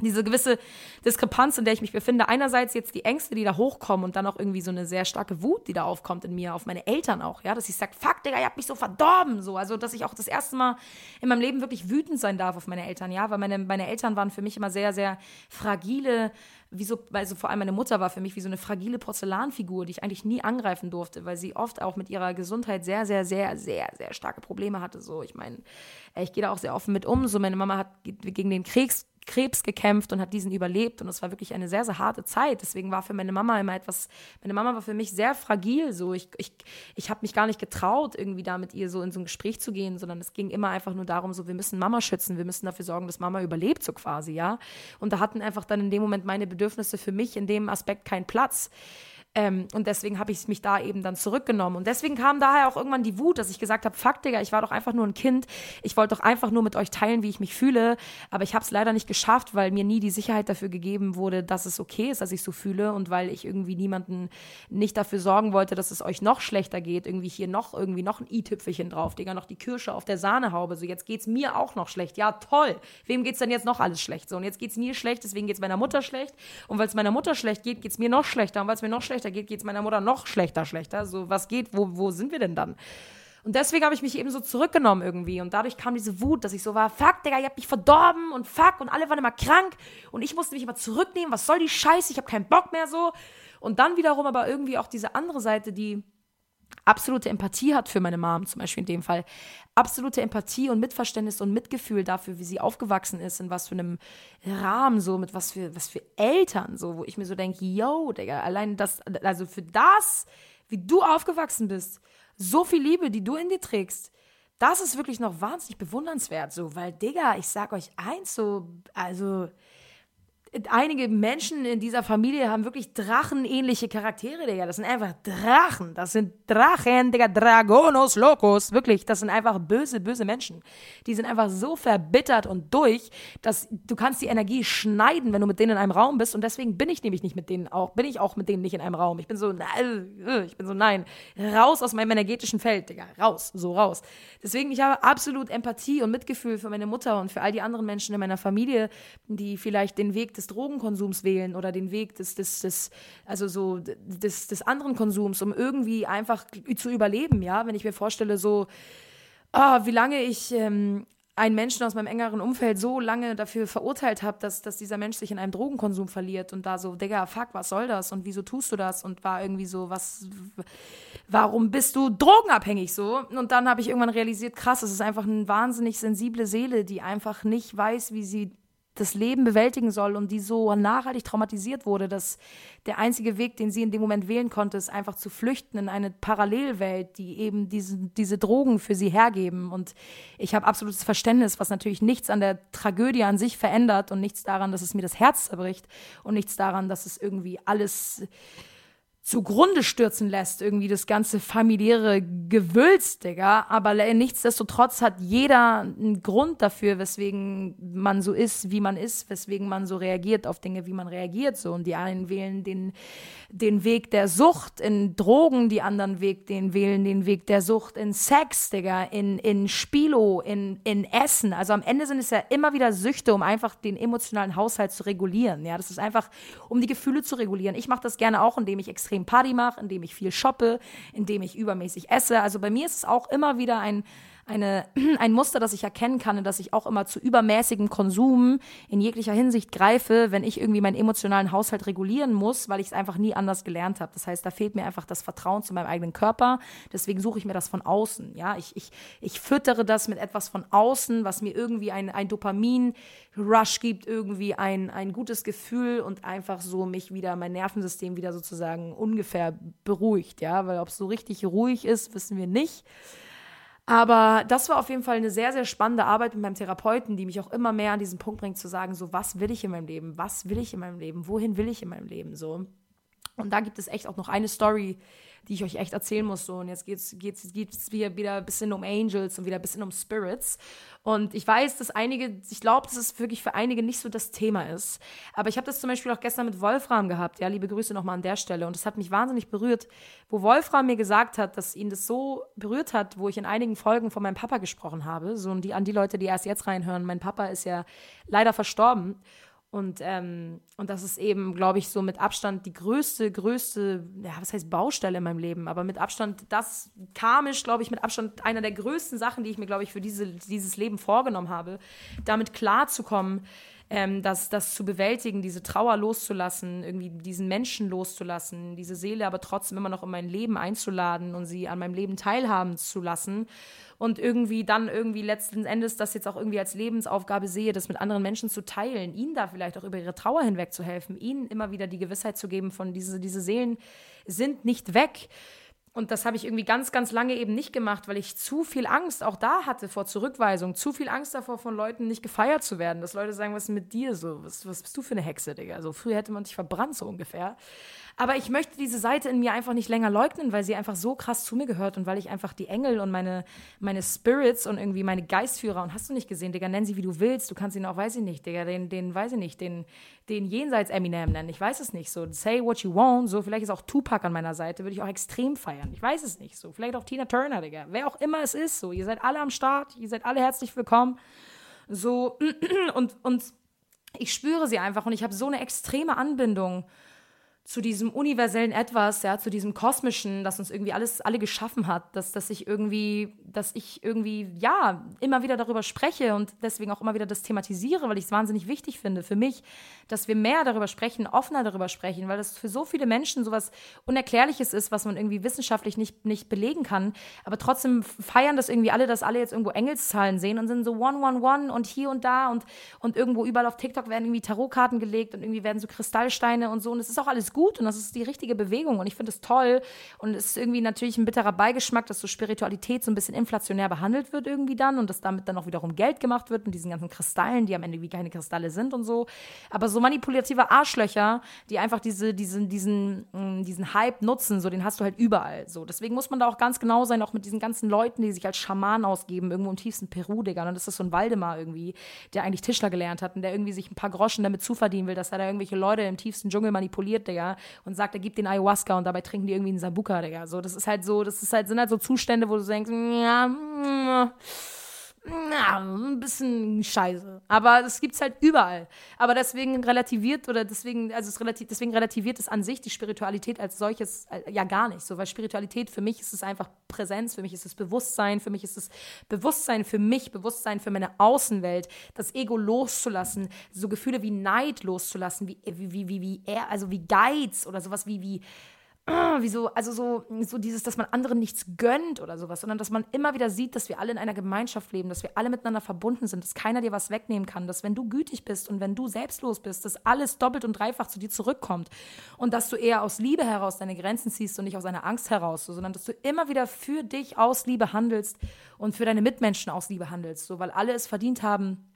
diese gewisse Diskrepanz, in der ich mich befinde. Einerseits jetzt die Ängste, die da hochkommen und dann auch irgendwie so eine sehr starke Wut, die da aufkommt in mir, auf meine Eltern auch, ja, dass ich sage, fuck, Digga, ihr habt mich so verdorben, so. Also, dass ich auch das erste Mal in meinem Leben wirklich wütend sein darf auf meine Eltern, ja, weil meine, meine Eltern waren für mich immer sehr, sehr fragile, wie so, also vor allem meine Mutter war für mich wie so eine fragile Porzellanfigur, die ich eigentlich nie angreifen durfte, weil sie oft auch mit ihrer Gesundheit sehr, sehr, sehr, sehr, sehr starke Probleme hatte, so. Ich meine, ich gehe da auch sehr offen mit um, so. Meine Mama hat gegen den Krebs Krebs gekämpft und hat diesen überlebt. Und es war wirklich eine sehr, sehr harte Zeit. Deswegen war für meine Mama immer etwas, meine Mama war für mich sehr fragil. So, ich, ich, ich habe mich gar nicht getraut, irgendwie da mit ihr so in so ein Gespräch zu gehen, sondern es ging immer einfach nur darum, so, wir müssen Mama schützen, wir müssen dafür sorgen, dass Mama überlebt, so quasi, ja. Und da hatten einfach dann in dem Moment meine Bedürfnisse für mich in dem Aspekt keinen Platz. Ähm, und deswegen habe ich mich da eben dann zurückgenommen. Und deswegen kam daher auch irgendwann die Wut, dass ich gesagt habe, fuck, Digga, ich war doch einfach nur ein Kind. Ich wollte doch einfach nur mit euch teilen, wie ich mich fühle. Aber ich habe es leider nicht geschafft, weil mir nie die Sicherheit dafür gegeben wurde, dass es okay ist, dass ich so fühle. Und weil ich irgendwie niemanden nicht dafür sorgen wollte, dass es euch noch schlechter geht. Irgendwie hier noch irgendwie noch ein i-Tüpfelchen drauf, Digga, noch die Kirsche auf der Sahnehaube. So, jetzt geht's mir auch noch schlecht. Ja, toll. Wem geht's denn jetzt noch alles schlecht? So, und jetzt geht's mir schlecht, deswegen geht's meiner Mutter schlecht. Und weil es meiner Mutter schlecht geht, geht's mir noch schlechter. Und weil es mir noch schlechter geht, geht's meiner Mutter noch schlechter, schlechter. So, was geht? Wo, wo sind wir denn dann? Und deswegen habe ich mich eben so zurückgenommen irgendwie. Und dadurch kam diese Wut, dass ich so war, fuck, Digga, ihr habt mich verdorben und fuck. Und alle waren immer krank. Und ich musste mich immer zurücknehmen. Was soll die Scheiße? Ich habe keinen Bock mehr so. Und dann wiederum aber irgendwie auch diese andere Seite, die absolute Empathie hat für meine Mom, zum Beispiel in dem Fall. Absolute Empathie und Mitverständnis und Mitgefühl dafür, wie sie aufgewachsen ist, in was für einem Rahmen, so mit was für, was für Eltern, so, wo ich mir so denke, yo, Digga, allein das, also für das, wie du aufgewachsen bist, so viel Liebe, die du in dir trägst, das ist wirklich noch wahnsinnig bewundernswert, so, weil, Digga, ich sag euch eins, so, also, einige Menschen in dieser Familie haben wirklich drachenähnliche Charaktere, Digga. Das sind einfach Drachen. Das sind Drachen, Digga. Dragonos Locos. Wirklich, das sind einfach böse, böse Menschen. Die sind einfach so verbittert und durch, dass du kannst die Energie schneiden, wenn du mit denen in einem Raum bist. Und deswegen bin ich nämlich nicht mit denen auch, bin ich auch mit denen nicht in einem Raum. Ich bin so, äh, ich bin so, nein, raus aus meinem energetischen Feld, Digga. Raus, so raus. Deswegen, ich habe absolut Empathie und Mitgefühl für meine Mutter und für all die anderen Menschen in meiner Familie, die vielleicht den Weg des des Drogenkonsums wählen oder den Weg des, des, des also so des, des anderen Konsums, um irgendwie einfach zu überleben, ja. Wenn ich mir vorstelle, so, oh, wie lange ich ähm, einen Menschen aus meinem engeren Umfeld so lange dafür verurteilt habe, dass, dass dieser Mensch sich in einem Drogenkonsum verliert und da so, Digga, fuck, was soll das und wieso tust du das und war irgendwie so, was, warum bist du drogenabhängig so? Und dann habe ich irgendwann realisiert, krass, es ist einfach eine wahnsinnig sensible Seele, die einfach nicht weiß, wie sie das Leben bewältigen soll und die so nachhaltig traumatisiert wurde, dass der einzige Weg, den sie in dem Moment wählen konnte, ist einfach zu flüchten in eine Parallelwelt, die eben diese, diese Drogen für sie hergeben. Und ich habe absolutes Verständnis, was natürlich nichts an der Tragödie an sich verändert und nichts daran, dass es mir das Herz zerbricht und nichts daran, dass es irgendwie alles zugrunde stürzen lässt, irgendwie das ganze familiäre Gewülz, Digga. Aber nichtsdestotrotz hat jeder einen Grund dafür, weswegen man so ist, wie man ist, weswegen man so reagiert auf Dinge, wie man reagiert. So. Und die einen wählen den, den Weg der Sucht in Drogen, die anderen Weg, den wählen den Weg der Sucht in Sex, Digga, in, in Spilo, in, in Essen. Also am Ende sind es ja immer wieder Süchte, um einfach den emotionalen Haushalt zu regulieren. Ja, das ist einfach, um die Gefühle zu regulieren. Ich mache das gerne auch, indem ich extrem extrem Party mache, indem ich viel shoppe, indem ich übermäßig esse. Also bei mir ist es auch immer wieder ein, eine, ein Muster, das ich erkennen kann, dass ich auch immer zu übermäßigem Konsum in jeglicher Hinsicht greife, wenn ich irgendwie meinen emotionalen Haushalt regulieren muss, weil ich es einfach nie anders gelernt habe. Das heißt, da fehlt mir einfach das Vertrauen zu meinem eigenen Körper. Deswegen suche ich mir das von außen. Ja, ich, ich, ich füttere das mit etwas von außen, was mir irgendwie ein, ein Dopamin-Rush gibt, irgendwie ein, ein gutes Gefühl und einfach so mich wieder, mein Nervensystem wieder sozusagen ungefähr beruhigt. Ja, weil ob es so richtig ruhig ist, wissen wir nicht. Aber das war auf jeden Fall eine sehr, sehr spannende Arbeit mit meinem Therapeuten, die mich auch immer mehr an diesen Punkt bringt, zu sagen, so, was will ich in meinem Leben? Was will ich in meinem Leben? Wohin will ich in meinem Leben? So. Und da gibt es echt auch noch eine Story, die ich euch echt erzählen muss. So. Und jetzt geht es geht's, wieder, wieder ein bisschen um Angels und wieder ein bisschen um Spirits. Und ich weiß, dass einige, ich glaube, dass es wirklich für einige nicht so das Thema ist. Aber ich habe das zum Beispiel auch gestern mit Wolfram gehabt. Ja, liebe Grüße nochmal an der Stelle. Und das hat mich wahnsinnig berührt, wo Wolfram mir gesagt hat, dass ihn das so berührt hat, wo ich in einigen Folgen von meinem Papa gesprochen habe. So und die, an die Leute, die erst jetzt reinhören. Mein Papa ist ja leider verstorben. Und, ähm, und das ist eben, glaube ich, so mit Abstand die größte, größte, ja, was heißt Baustelle in meinem Leben, aber mit Abstand, das karmisch, glaube ich, mit Abstand einer der größten Sachen, die ich mir, glaube ich, für diese, dieses Leben vorgenommen habe, damit klarzukommen, ähm, das, das zu bewältigen, diese Trauer loszulassen, irgendwie diesen Menschen loszulassen, diese Seele aber trotzdem immer noch in mein Leben einzuladen und sie an meinem Leben teilhaben zu lassen und irgendwie dann irgendwie letzten Endes das jetzt auch irgendwie als Lebensaufgabe sehe, das mit anderen Menschen zu teilen, ihnen da vielleicht auch über ihre Trauer hinweg zu helfen, ihnen immer wieder die Gewissheit zu geben von diese, diese Seelen sind nicht weg. und das habe ich irgendwie ganz, ganz lange eben nicht gemacht, weil ich zu viel Angst auch da hatte vor Zurückweisung, zu viel Angst davor, von Leuten nicht gefeiert zu werden. Dass Leute sagen, was ist mit dir so? Was, was bist du für eine Hexe, Digga? Also früher hätte man dich verbrannt, so ungefähr. Aber ich möchte diese Seite in mir einfach nicht länger leugnen, weil sie einfach so krass zu mir gehört und weil ich einfach die Engel und meine, meine Spirits und irgendwie meine Geistführer und hast du nicht gesehen, Digga, nenn sie wie du willst. Du kannst ihn auch, weiß ich nicht, Digga, den, den, weiß ich nicht, den, den jenseits Eminem nennen. Ich weiß es nicht. So, say what you want. So, vielleicht ist auch Tupac an meiner Seite, würde ich auch extrem feiern. Ich weiß es nicht. So, vielleicht auch Tina Turner, Digga. Wer auch immer es ist. So, ihr seid alle am Start. Ihr seid alle herzlich willkommen. So, und, und ich spüre sie einfach und ich habe so eine extreme Anbindung zu diesem universellen Etwas, ja, zu diesem kosmischen, das uns irgendwie alles alle geschaffen hat, dass, dass ich irgendwie, dass ich irgendwie, ja, immer wieder darüber spreche und deswegen auch immer wieder das thematisiere, weil ich es wahnsinnig wichtig finde für mich, dass wir mehr darüber sprechen, offener darüber sprechen, weil das für so viele Menschen sowas Unerklärliches ist, was man irgendwie wissenschaftlich nicht, nicht belegen kann, aber trotzdem feiern das irgendwie alle, dass alle jetzt irgendwo Engelszahlen sehen und sind so one, one, one und hier und da und, und irgendwo überall auf TikTok werden irgendwie Tarotkarten gelegt und irgendwie werden so Kristallsteine und so und es ist auch alles gut und das ist die richtige Bewegung und ich finde es toll und es ist irgendwie natürlich ein bitterer Beigeschmack, dass so Spiritualität so ein bisschen inflationär behandelt wird irgendwie dann und dass damit dann auch wiederum Geld gemacht wird mit diesen ganzen Kristallen, die am Ende wie keine Kristalle sind und so. Aber so manipulative Arschlöcher, die einfach diese, diesen, diesen, mm, diesen Hype nutzen, so den hast du halt überall. So. Deswegen muss man da auch ganz genau sein, auch mit diesen ganzen Leuten, die sich als Schaman ausgeben, irgendwo im tiefsten Peru, Digga. Und das ist so ein Waldemar irgendwie, der eigentlich Tischler gelernt hat und der irgendwie sich ein paar Groschen damit zuverdienen will, dass er da irgendwelche Leute im tiefsten Dschungel manipuliert, Digga und sagt, er gibt den Ayahuasca und dabei trinken die irgendwie einen Sambuca, Digga. So, das ist halt so, das ist halt, sind halt so Zustände, wo du denkst, ja, mm, na, ein bisschen scheiße. Aber das gibt's halt überall. Aber deswegen relativiert oder deswegen, also es relativ, deswegen relativiert es an sich die Spiritualität als solches äh, ja gar nicht so, weil Spiritualität für mich ist es einfach Präsenz, für mich ist es Bewusstsein, für mich ist es Bewusstsein für mich, Bewusstsein für meine Außenwelt, das Ego loszulassen, so Gefühle wie Neid loszulassen, wie, wie, wie, wie, wie, also wie Geiz oder sowas wie, wie, wie so, also so, so dieses, dass man anderen nichts gönnt oder sowas, sondern dass man immer wieder sieht, dass wir alle in einer Gemeinschaft leben, dass wir alle miteinander verbunden sind, dass keiner dir was wegnehmen kann, dass wenn du gütig bist und wenn du selbstlos bist, dass alles doppelt und dreifach zu dir zurückkommt und dass du eher aus Liebe heraus deine Grenzen ziehst und nicht aus einer Angst heraus, so, sondern dass du immer wieder für dich aus Liebe handelst und für deine Mitmenschen aus Liebe handelst, so, weil alle es verdient haben,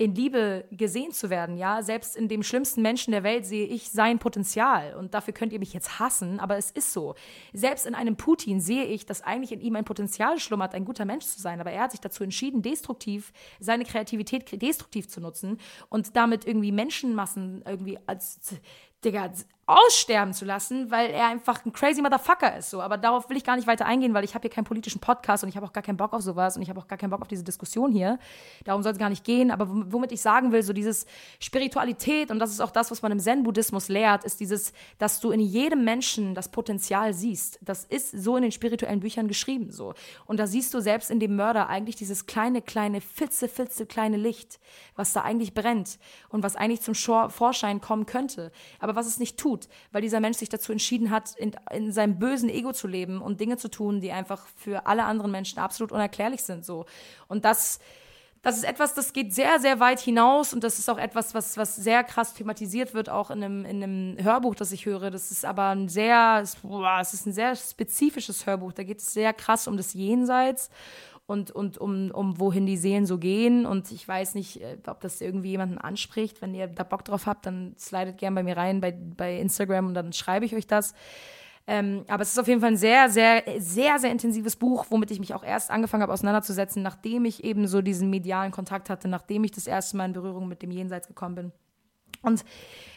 in Liebe gesehen zu werden, ja. Selbst in dem schlimmsten Menschen der Welt sehe ich sein Potenzial. Und dafür könnt ihr mich jetzt hassen, aber es ist so. Selbst in einem Putin sehe ich, dass eigentlich in ihm ein Potenzial schlummert, ein guter Mensch zu sein. Aber er hat sich dazu entschieden, destruktiv, seine Kreativität destruktiv zu nutzen und damit irgendwie Menschenmassen irgendwie als Digga, aussterben zu lassen, weil er einfach ein crazy Motherfucker ist. So. Aber darauf will ich gar nicht weiter eingehen, weil ich habe hier keinen politischen Podcast und ich habe auch gar keinen Bock auf sowas und ich habe auch gar keinen Bock auf diese Diskussion hier. Darum soll es gar nicht gehen. Aber womit ich sagen will, so dieses Spiritualität, und das ist auch das, was man im Zen-Buddhismus lehrt, ist dieses, dass du in jedem Menschen das Potenzial siehst. Das ist so in den spirituellen Büchern geschrieben. so. Und da siehst du selbst in dem Mörder eigentlich dieses kleine, kleine, fitze, fitze, kleine Licht, was da eigentlich brennt und was eigentlich zum Vorschein kommen könnte. Aber was es nicht tut tut, weil dieser Mensch sich dazu entschieden hat, in, in seinem bösen Ego zu leben und Dinge zu tun, die einfach für alle anderen Menschen absolut unerklärlich sind. So. Und das, das ist etwas, das geht sehr, sehr weit hinaus und das ist auch etwas, was, was sehr krass thematisiert wird, auch in einem, in einem Hörbuch, das ich höre. Das ist aber ein sehr, es ist ein sehr spezifisches Hörbuch. Da geht es sehr krass um das Jenseits und, und um, um wohin die Seelen so gehen. Und ich weiß nicht, äh, ob das irgendwie jemanden anspricht. Wenn ihr da Bock drauf habt, dann slidet gerne bei mir rein bei, bei Instagram und dann schreibe ich euch das. Ähm, aber es ist auf jeden Fall ein sehr, sehr, sehr, sehr intensives Buch, womit ich mich auch erst angefangen habe auseinanderzusetzen, nachdem ich eben so diesen medialen Kontakt hatte, nachdem ich das erste Mal in Berührung mit dem Jenseits gekommen bin. Und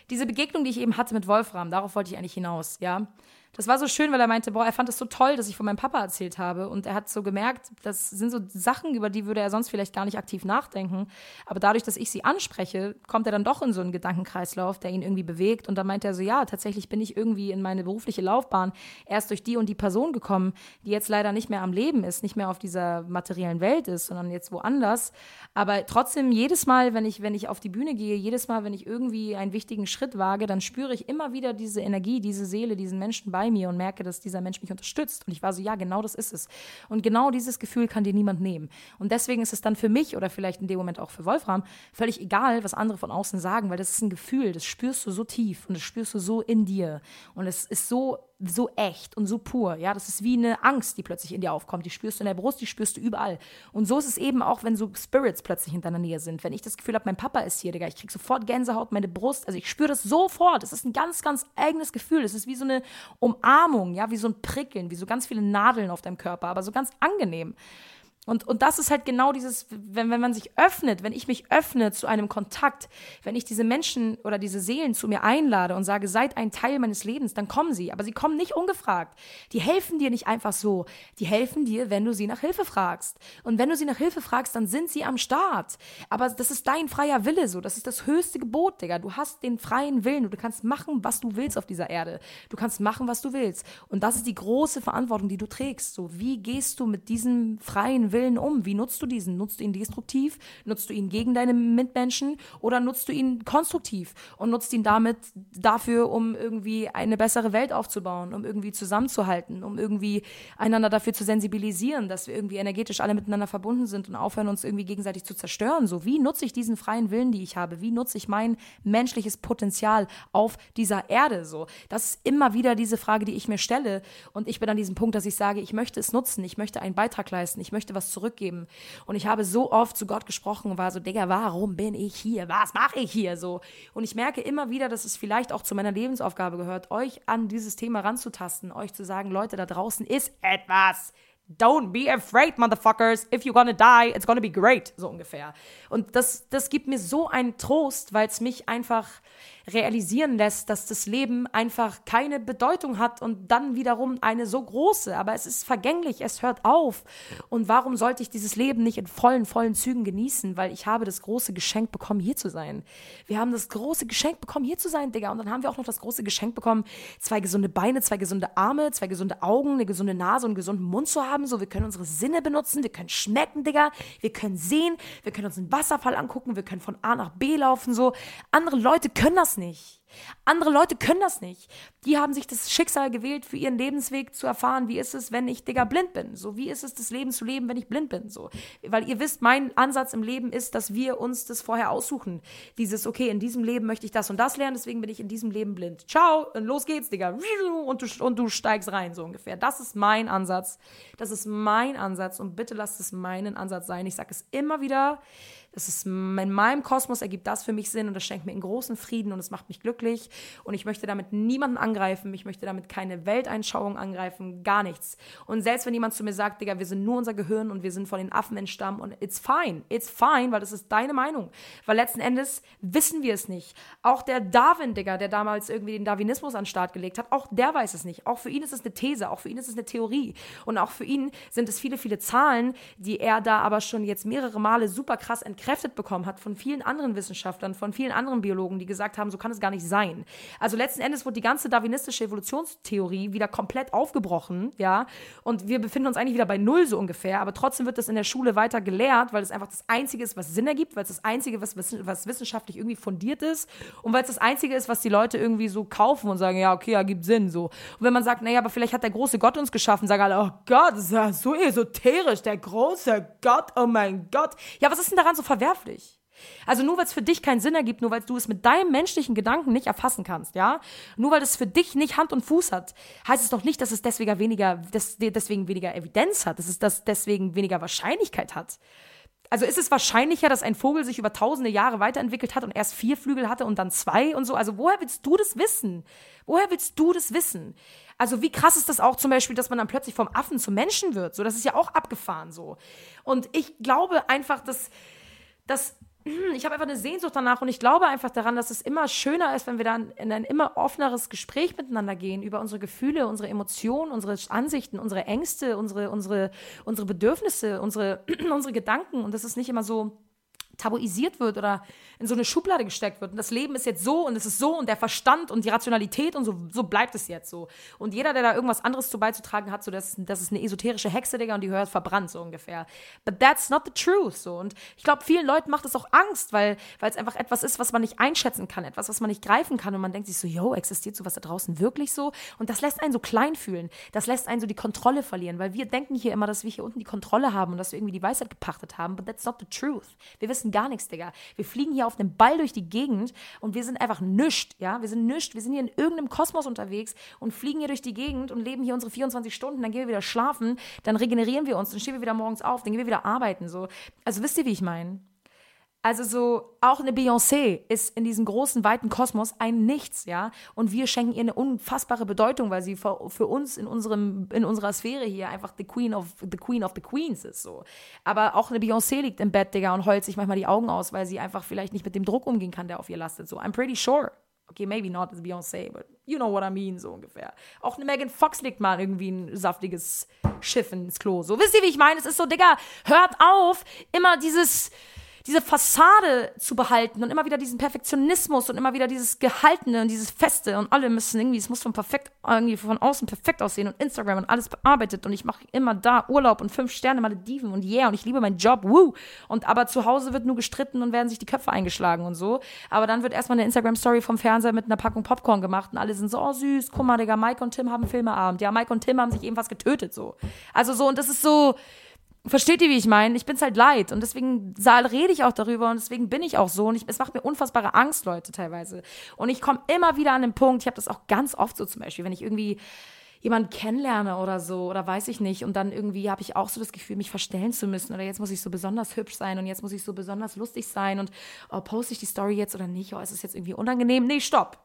diese Begegnung, die ich eben hatte mit Wolfram, darauf wollte ich eigentlich hinaus, ja das war so schön, weil er meinte, boah, er fand es so toll, dass ich von meinem Papa erzählt habe. Und er hat so gemerkt, das sind so Sachen, über die würde er sonst vielleicht gar nicht aktiv nachdenken. Aber dadurch, dass ich sie anspreche, kommt er dann doch in so einen Gedankenkreislauf, der ihn irgendwie bewegt. Und dann meinte er so, ja, tatsächlich bin ich irgendwie in meine berufliche Laufbahn erst durch die und die Person gekommen, die jetzt leider nicht mehr am Leben ist, nicht mehr auf dieser materiellen Welt ist, sondern jetzt woanders. Aber trotzdem, jedes Mal, wenn ich, wenn ich auf die Bühne gehe, jedes Mal, wenn ich irgendwie einen wichtigen Schritt wage, dann spüre ich immer wieder diese Energie, diese Seele, diesen Menschen bei bei mir und merke, dass dieser Mensch mich unterstützt. Und ich war so, ja, genau das ist es. Und genau dieses Gefühl kann dir niemand nehmen. Und deswegen ist es dann für mich oder vielleicht in dem Moment auch für Wolfram völlig egal, was andere von außen sagen, weil das ist ein Gefühl, das spürst du so tief und das spürst du so in dir. Und es ist so so echt und so pur. Ja, das ist wie eine Angst, die plötzlich in dir aufkommt. Die spürst du in der Brust, die spürst du überall. Und so ist es eben auch, wenn so Spirits plötzlich in deiner Nähe sind. Wenn ich das Gefühl habe, mein Papa ist hier, Digga, ich krieg sofort Gänsehaut, meine Brust. Also ich spüre das sofort. Es ist ein ganz, ganz eigenes Gefühl. Es ist wie so eine Umarmung, ja, wie so ein Prickeln, wie so ganz viele Nadeln auf deinem Körper, aber so ganz angenehm. Und, und das ist halt genau dieses, wenn, wenn man sich öffnet, wenn ich mich öffne zu einem Kontakt, wenn ich diese Menschen oder diese Seelen zu mir einlade und sage, seid ein Teil meines Lebens, dann kommen sie. Aber sie kommen nicht ungefragt. Die helfen dir nicht einfach so. Die helfen dir, wenn du sie nach Hilfe fragst. Und wenn du sie nach Hilfe fragst, dann sind sie am Start. Aber das ist dein freier Wille so. Das ist das höchste Gebot, Digga. Du hast den freien Willen. Du kannst machen, was du willst auf dieser Erde. Du kannst machen, was du willst. Und das ist die große Verantwortung, die du trägst. So, wie gehst du mit diesem freien Willen um? Wie nutzt du diesen? Nutzt du ihn destruktiv? Nutzt du ihn gegen deine Mitmenschen? Oder nutzt du ihn konstruktiv und nutzt ihn damit dafür, um irgendwie eine bessere Welt aufzubauen, um irgendwie zusammenzuhalten, um irgendwie einander dafür zu sensibilisieren, dass wir irgendwie energetisch alle miteinander verbunden sind und aufhören, uns irgendwie gegenseitig zu zerstören? So, wie nutze ich diesen freien Willen, die ich habe? Wie nutze ich mein menschliches Potenzial auf dieser Erde? So, das ist immer wieder diese Frage, die ich mir stelle. Und ich bin an diesem Punkt, dass ich sage, ich möchte es nutzen, ich möchte einen Beitrag leisten, ich möchte was zurückgeben. Und ich habe so oft zu Gott gesprochen und war so, Digga, warum bin ich hier? Was mache ich hier so? Und ich merke immer wieder, dass es vielleicht auch zu meiner Lebensaufgabe gehört, euch an dieses Thema ranzutasten, euch zu sagen, Leute, da draußen ist etwas. Don't be afraid, motherfuckers. If you're gonna die, it's gonna be great. So ungefähr. Und das, das gibt mir so einen Trost, weil es mich einfach realisieren lässt, dass das Leben einfach keine Bedeutung hat und dann wiederum eine so große. Aber es ist vergänglich, es hört auf. Und warum sollte ich dieses Leben nicht in vollen, vollen Zügen genießen? Weil ich habe das große Geschenk bekommen, hier zu sein. Wir haben das große Geschenk bekommen, hier zu sein, Digga. Und dann haben wir auch noch das große Geschenk bekommen, zwei gesunde Beine, zwei gesunde Arme, zwei gesunde Augen, eine gesunde Nase und einen gesunden Mund zu haben. So, wir können unsere Sinne benutzen, wir können schmecken, Digga. Wir können sehen, wir können uns einen Wasserfall angucken, wir können von A nach B laufen, so. Andere Leute können das nicht. Andere Leute können das nicht. Die haben sich das Schicksal gewählt, für ihren Lebensweg zu erfahren, wie ist es, wenn ich, Digga, blind bin. So, wie ist es, das Leben zu leben, wenn ich blind bin. So, weil ihr wisst, mein Ansatz im Leben ist, dass wir uns das vorher aussuchen. Dieses, okay, in diesem Leben möchte ich das und das lernen, deswegen bin ich in diesem Leben blind. Ciao, und los geht's, Digga. Und du, und du steigst rein, so ungefähr. Das ist mein Ansatz. Das ist mein Ansatz und bitte lasst es meinen Ansatz sein. Ich sage es immer wieder. Das ist in meinem Kosmos ergibt das für mich Sinn und das schenkt mir einen großen Frieden und es macht mich glücklich. Und ich möchte damit niemanden angreifen. Ich möchte damit keine Welteinschauung angreifen, gar nichts. Und selbst wenn jemand zu mir sagt, Digga, wir sind nur unser Gehirn und wir sind von den Affen entstammt und it's fine, it's fine, weil das ist deine Meinung. Weil letzten Endes wissen wir es nicht. Auch der Darwin, Digga, der damals irgendwie den Darwinismus an den Start gelegt hat, auch der weiß es nicht. Auch für ihn ist es eine These, auch für ihn ist es eine Theorie. Und auch für ihn sind es viele, viele Zahlen, die er da aber schon jetzt mehrere Male super krass entkräftet entkräftet bekommen hat von vielen anderen Wissenschaftlern, von vielen anderen Biologen, die gesagt haben, so kann es gar nicht sein. Also letzten Endes wurde die ganze darwinistische Evolutionstheorie wieder komplett aufgebrochen, ja, und wir befinden uns eigentlich wieder bei Null so ungefähr, aber trotzdem wird das in der Schule weiter gelehrt, weil es einfach das Einzige ist, was Sinn ergibt, weil es das Einzige, was, was wissenschaftlich irgendwie fundiert ist und weil es das Einzige ist, was die Leute irgendwie so kaufen und sagen, ja, okay, ja, gibt Sinn, so. Und wenn man sagt, naja, aber vielleicht hat der große Gott uns geschaffen, sagen alle, oh Gott, das ist ja so esoterisch, der große Gott, oh mein Gott. Ja, was ist denn daran so verwerflich. Also nur weil es für dich keinen Sinn ergibt, nur weil du es mit deinem menschlichen Gedanken nicht erfassen kannst, ja, nur weil es für dich nicht Hand und Fuß hat, heißt es doch nicht, dass es deswegen weniger, deswegen weniger Evidenz hat, dass es das deswegen weniger Wahrscheinlichkeit hat. Also ist es wahrscheinlicher, dass ein Vogel sich über tausende Jahre weiterentwickelt hat und erst vier Flügel hatte und dann zwei und so? Also woher willst du das wissen? Woher willst du das wissen? Also wie krass ist das auch zum Beispiel, dass man dann plötzlich vom Affen zum Menschen wird? So, das ist ja auch abgefahren so. Und ich glaube einfach, dass dass ich habe einfach eine Sehnsucht danach und ich glaube einfach daran, dass es immer schöner ist, wenn wir dann in ein immer offeneres Gespräch miteinander gehen über unsere Gefühle, unsere Emotionen, unsere Ansichten, unsere Ängste, unsere, unsere, unsere Bedürfnisse, unsere, unsere Gedanken. Und das ist nicht immer so tabuisiert wird oder in so eine Schublade gesteckt wird. Und das Leben ist jetzt so und es ist so und der Verstand und die Rationalität und so, so bleibt es jetzt so. Und jeder, der da irgendwas anderes zu beizutragen hat, so das, das ist eine esoterische Hexe, Digga, und die hört verbrannt, so ungefähr. But that's not the truth, so. Und ich glaube, vielen Leuten macht es auch Angst, weil es einfach etwas ist, was man nicht einschätzen kann, etwas, was man nicht greifen kann und man denkt sich so, yo, existiert sowas da draußen wirklich so? Und das lässt einen so klein fühlen. Das lässt einen so die Kontrolle verlieren, weil wir denken hier immer, dass wir hier unten die Kontrolle haben und dass wir irgendwie die Weisheit gepachtet haben, but that's not the truth. Wir wissen wissen gar nichts, Digga. Wir fliegen hier auf einem Ball durch die Gegend und wir sind einfach nischt, ja. Wir sind nischt. Wir sind hier in irgendeinem Kosmos unterwegs und fliegen hier durch die Gegend und leben hier unsere 24 Stunden. Dann gehen wir wieder schlafen, dann regenerieren wir uns, dann stehen wir wieder morgens auf, dann gehen wir wieder arbeiten, so. Also wisst ihr, wie ich meine? Also so, auch eine Beyoncé ist in diesem großen, weiten Kosmos ein Nichts, ja. Und wir schenken ihr eine unfassbare Bedeutung, weil sie für, für, uns in, unserem, in unserer Sphäre hier einfach the Queen of the Queen of the Queens ist, so. Aber auch eine Beyoncé liegt im Bett, Digga, und heult sich manchmal die Augen aus, weil sie einfach vielleicht nicht mit dem Druck umgehen kann, der auf ihr lastet, so. I'm pretty sure. Okay, maybe not as Beyoncé, but you know what I mean, so ungefähr. Auch eine Megan Fox legt mal irgendwie ein saftiges Schiff ins Klo, so. Wisst ihr, wie ich meine? Es ist so, Digga, hört auf, immer dieses diese Fassade zu behalten und immer wieder diesen Perfektionismus und immer wieder dieses Gehaltene und dieses Feste und alle müssen irgendwie, es muss von perfekt, irgendwie von außen perfekt aussehen und Instagram und alles bearbeitet und ich mache immer da Urlaub und fünf Sterne Malediven und yeah und ich liebe meinen Job, woo. Und aber zu Hause wird nur gestritten und werden sich die Köpfe eingeschlagen und so. Aber dann wird erstmal eine Instagram-Story vom Fernseher mit einer Packung Popcorn gemacht und alle sind so, oh süß, guck mal, Digga, Mike und Tim haben Filmeabend. Ja, Mike und Tim haben sich eben was getötet, so. Also so, und das ist so, Versteht ihr, wie ich meine? Ich bin's halt leid und deswegen rede ich auch darüber und deswegen bin ich auch so und ich, es macht mir unfassbare Angst, Leute, teilweise. Und ich komme immer wieder an den Punkt, ich habe das auch ganz oft so zum Beispiel, wenn ich irgendwie jemanden kennenlerne oder so oder weiß ich nicht und dann irgendwie habe ich auch so das Gefühl, mich verstellen zu müssen oder jetzt muss ich so besonders hübsch sein und jetzt muss ich so besonders lustig sein und oh, poste ich die Story jetzt oder nicht, oh, ist es jetzt irgendwie unangenehm? Nee, stopp.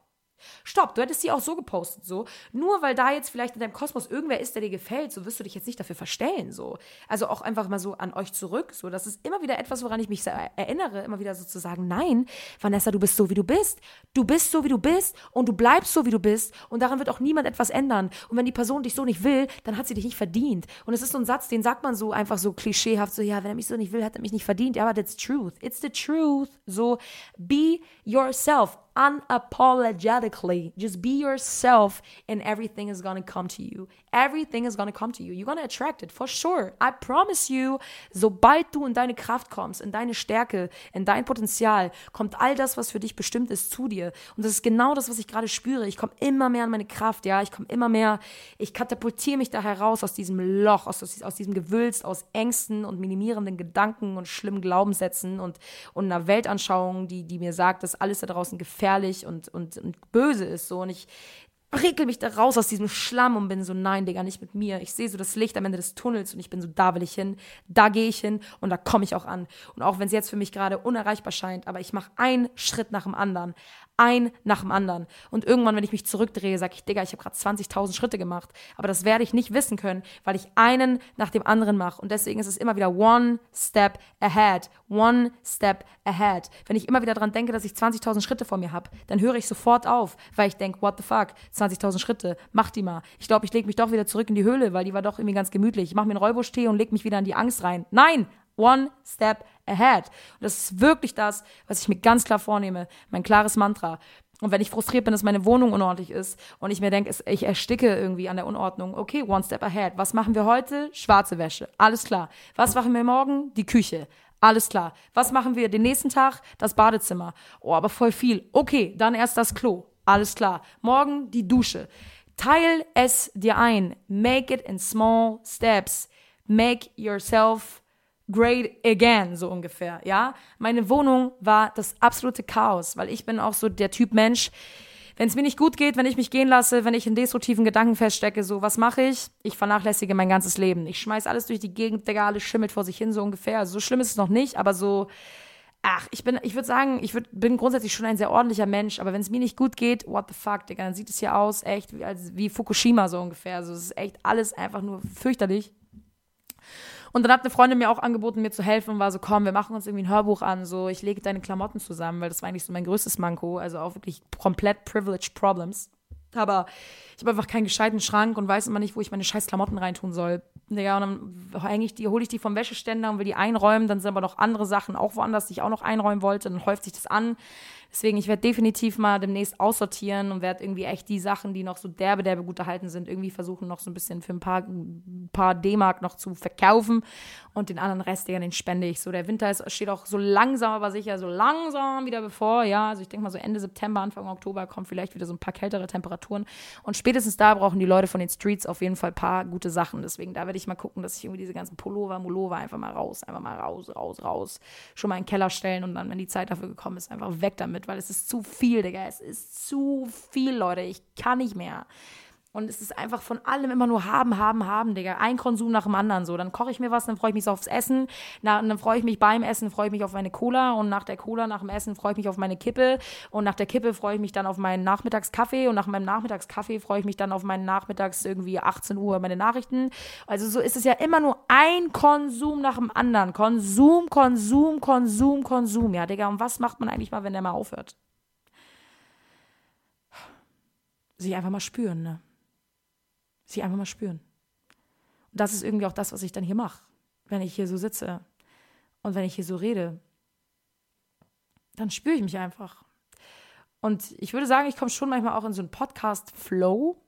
Stopp, du hättest sie auch so gepostet, so. Nur weil da jetzt vielleicht in deinem Kosmos irgendwer ist, der dir gefällt, so wirst du dich jetzt nicht dafür verstellen, so. Also auch einfach mal so an euch zurück, so. Das ist immer wieder etwas, woran ich mich erinnere, immer wieder so zu sagen, nein, Vanessa, du bist so, wie du bist. Du bist so, wie du bist und du bleibst so, wie du bist und daran wird auch niemand etwas ändern. Und wenn die Person dich so nicht will, dann hat sie dich nicht verdient. Und es ist so ein Satz, den sagt man so einfach so klischeehaft, so, ja, wenn er mich so nicht will, hat er mich nicht verdient. Ja, aber that's truth. It's the truth. So, be yourself unapologetically. Just be yourself and everything is gonna come to you. Everything is gonna come to you. You're gonna attract it for sure. I promise you, sobald du in deine Kraft kommst, in deine Stärke, in dein Potenzial, kommt all das, was für dich bestimmt ist, zu dir. Und das ist genau das, was ich gerade spüre. Ich komme immer mehr an meine Kraft, ja. Ich komme immer mehr, ich katapultiere mich da heraus aus diesem Loch, aus, aus, aus diesem Gewülst, aus Ängsten und minimierenden Gedanken und schlimmen Glaubenssätzen und, und einer Weltanschauung, die, die mir sagt, dass alles da draußen gefährlich gefährlich und, und, und böse ist. So. Und ich rekel mich da raus aus diesem Schlamm und bin so, nein, Digga, nicht mit mir. Ich sehe so das Licht am Ende des Tunnels und ich bin so, da will ich hin, da gehe ich hin und da komme ich auch an. Und auch wenn es jetzt für mich gerade unerreichbar scheint, aber ich mache einen Schritt nach dem anderen ein nach dem anderen. Und irgendwann, wenn ich mich zurückdrehe, sage ich, Digga, ich habe gerade 20.000 Schritte gemacht. Aber das werde ich nicht wissen können, weil ich einen nach dem anderen mache. Und deswegen ist es immer wieder one step ahead, one step ahead. Wenn ich immer wieder daran denke, dass ich 20.000 Schritte vor mir habe, dann höre ich sofort auf, weil ich denke, what the fuck, 20.000 Schritte, mach die mal. Ich glaube, ich lege mich doch wieder zurück in die Höhle, weil die war doch irgendwie ganz gemütlich. Ich mache mir einen Räubusch-Tee und leg mich wieder in die Angst rein. Nein, One step ahead. Und das ist wirklich das, was ich mir ganz klar vornehme, mein klares Mantra. Und wenn ich frustriert bin, dass meine Wohnung unordentlich ist und ich mir denke, ich ersticke irgendwie an der Unordnung, okay, one step ahead. Was machen wir heute? Schwarze Wäsche. Alles klar. Was machen wir morgen? Die Küche. Alles klar. Was machen wir den nächsten Tag? Das Badezimmer. Oh, aber voll viel. Okay, dann erst das Klo. Alles klar. Morgen die Dusche. Teil es dir ein. Make it in small steps. Make yourself great again, so ungefähr, ja. Meine Wohnung war das absolute Chaos, weil ich bin auch so der Typ Mensch, wenn es mir nicht gut geht, wenn ich mich gehen lasse, wenn ich in destruktiven Gedanken feststecke, so, was mache ich? Ich vernachlässige mein ganzes Leben. Ich schmeiß alles durch die Gegend, Digga, alles schimmelt vor sich hin, so ungefähr. Also so schlimm ist es noch nicht, aber so, ach, ich bin, ich würde sagen, ich würd, bin grundsätzlich schon ein sehr ordentlicher Mensch, aber wenn es mir nicht gut geht, what the fuck, Digga, dann sieht es hier aus, echt, wie, als, wie Fukushima, so ungefähr. Also es ist echt alles einfach nur fürchterlich. Und dann hat eine Freundin mir auch angeboten, mir zu helfen und war so, komm, wir machen uns irgendwie ein Hörbuch an, so, ich lege deine Klamotten zusammen, weil das war eigentlich so mein größtes Manko, also auch wirklich komplett privileged Problems. Aber ich habe einfach keinen gescheiten Schrank und weiß immer nicht, wo ich meine scheiß Klamotten reintun soll. Ja, und dann hänge ich die, hole ich die vom Wäscheständer und will die einräumen. Dann sind aber noch andere Sachen auch woanders, die ich auch noch einräumen wollte. Dann häuft sich das an. Deswegen, ich werde definitiv mal demnächst aussortieren und werde irgendwie echt die Sachen, die noch so derbe, derbe gut erhalten sind, irgendwie versuchen, noch so ein bisschen für ein paar, paar D-Mark noch zu verkaufen. Und den anderen Rest, den spende ich. So, der Winter ist, steht auch so langsam, aber sicher, so langsam wieder bevor. Ja, also ich denke mal so Ende September, Anfang Oktober kommen vielleicht wieder so ein paar kältere Temperaturen. Und spätestens da brauchen die Leute von den Streets auf jeden Fall ein paar gute Sachen. Deswegen, da werde ich mal gucken, dass ich irgendwie diese ganzen Pullover, Mullover einfach mal raus, einfach mal raus, raus, raus, schon mal in den Keller stellen und dann, wenn die Zeit dafür gekommen ist, einfach weg damit, weil es ist zu viel, Digga. Es ist zu viel, Leute. Ich kann nicht mehr. Und es ist einfach von allem immer nur haben, haben, haben, Digga. Ein Konsum nach dem anderen so. Dann koche ich mir was, dann freue ich mich so aufs Essen. Na, dann freue ich mich beim Essen, freue ich mich auf meine Cola. Und nach der Cola, nach dem Essen, freue ich mich auf meine Kippe. Und nach der Kippe freue ich mich dann auf meinen Nachmittagskaffee. Und nach meinem Nachmittagskaffee freue ich mich dann auf meinen Nachmittags irgendwie 18 Uhr meine Nachrichten. Also so ist es ja immer nur ein Konsum nach dem anderen. Konsum, Konsum, Konsum, Konsum. Ja, Digga. Und was macht man eigentlich mal, wenn der mal aufhört? Sich einfach mal spüren, ne? Sie einfach mal spüren. Und das ist irgendwie auch das, was ich dann hier mache, wenn ich hier so sitze und wenn ich hier so rede. Dann spüre ich mich einfach. Und ich würde sagen, ich komme schon manchmal auch in so einen Podcast-Flow.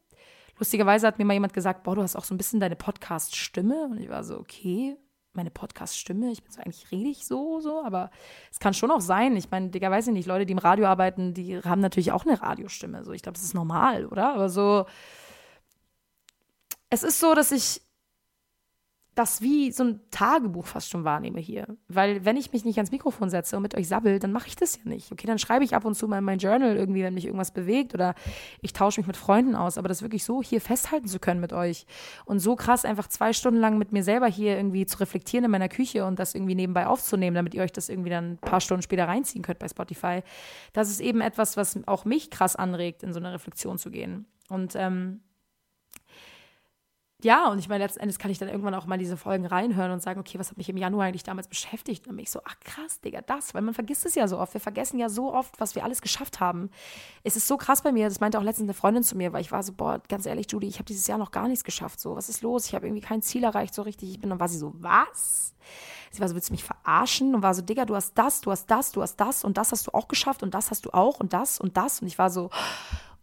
Lustigerweise hat mir mal jemand gesagt, boah, du hast auch so ein bisschen deine Podcast-Stimme. Und ich war so, okay, meine Podcast-Stimme, ich bin so eigentlich rede ich so, so, aber es kann schon auch sein. Ich meine, Digga, weiß ich nicht, Leute, die im Radio arbeiten, die haben natürlich auch eine Radiostimme. So, ich glaube, das ist normal, oder? Aber so, es ist so, dass ich das wie so ein Tagebuch fast schon wahrnehme hier. Weil wenn ich mich nicht ans Mikrofon setze und mit euch sabbel, dann mache ich das ja nicht. Okay, dann schreibe ich ab und zu mal in mein Journal irgendwie, wenn mich irgendwas bewegt oder ich tausche mich mit Freunden aus. Aber das wirklich so hier festhalten zu können mit euch und so krass einfach zwei Stunden lang mit mir selber hier irgendwie zu reflektieren in meiner Küche und das irgendwie nebenbei aufzunehmen, damit ihr euch das irgendwie dann ein paar Stunden später reinziehen könnt bei Spotify, das ist eben etwas, was auch mich krass anregt, in so eine Reflexion zu gehen. Und ähm, ja, und ich meine, letzten Endes kann ich dann irgendwann auch mal diese Folgen reinhören und sagen, okay, was hat mich im Januar eigentlich damals beschäftigt? Und dann bin ich so, ach krass, Digga, das, weil man vergisst es ja so oft. Wir vergessen ja so oft, was wir alles geschafft haben. Es ist so krass bei mir, das meinte auch letztens eine Freundin zu mir, weil ich war so, boah, ganz ehrlich, Judy, ich habe dieses Jahr noch gar nichts geschafft. So, was ist los? Ich habe irgendwie kein Ziel erreicht so richtig. Ich bin dann war sie so, was? Sie war so, willst du mich verarschen? Und war so, Digga, du hast das, du hast das, du hast das und das hast du auch geschafft und das hast du auch und das und das. Und ich war so,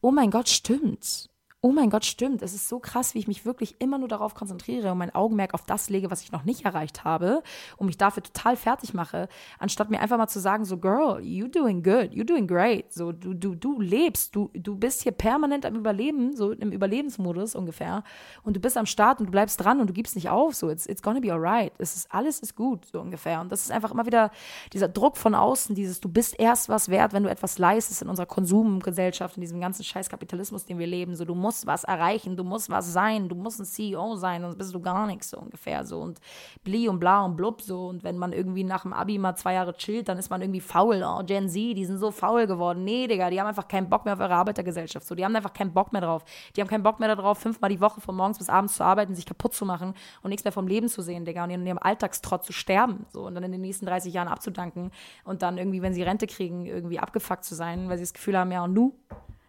oh mein Gott, stimmt oh mein Gott, stimmt, es ist so krass, wie ich mich wirklich immer nur darauf konzentriere und mein Augenmerk auf das lege, was ich noch nicht erreicht habe und mich dafür total fertig mache, anstatt mir einfach mal zu sagen, so Girl, you doing good, you doing great, so du du du lebst, du du bist hier permanent am Überleben, so im Überlebensmodus ungefähr und du bist am Start und du bleibst dran und du gibst nicht auf, so it's it's gonna be alright, es ist alles ist gut so ungefähr. Und das ist einfach immer wieder dieser Druck von außen, dieses du bist erst was wert, wenn du etwas leistest in unserer Konsumgesellschaft, in diesem ganzen Scheiß Kapitalismus, den wir leben, so du musst musst was erreichen, du musst was sein, du musst ein CEO sein, sonst bist du gar nichts so ungefähr so und bli und bla und blub so und wenn man irgendwie nach dem Abi mal zwei Jahre chillt, dann ist man irgendwie faul. Oh, Gen Z, die sind so faul geworden. Nee, Digga, die haben einfach keinen Bock mehr auf ihre Arbeitergesellschaft. So, die haben einfach keinen Bock mehr drauf. Die haben keinen Bock mehr darauf, fünfmal die Woche von morgens bis abends zu arbeiten, sich kaputt zu machen und nichts mehr vom Leben zu sehen, Digga, und in ihrem Alltagstrott zu sterben, so und dann in den nächsten 30 Jahren abzudanken und dann irgendwie, wenn sie Rente kriegen, irgendwie abgefuckt zu sein, weil sie das Gefühl haben, ja, und nu?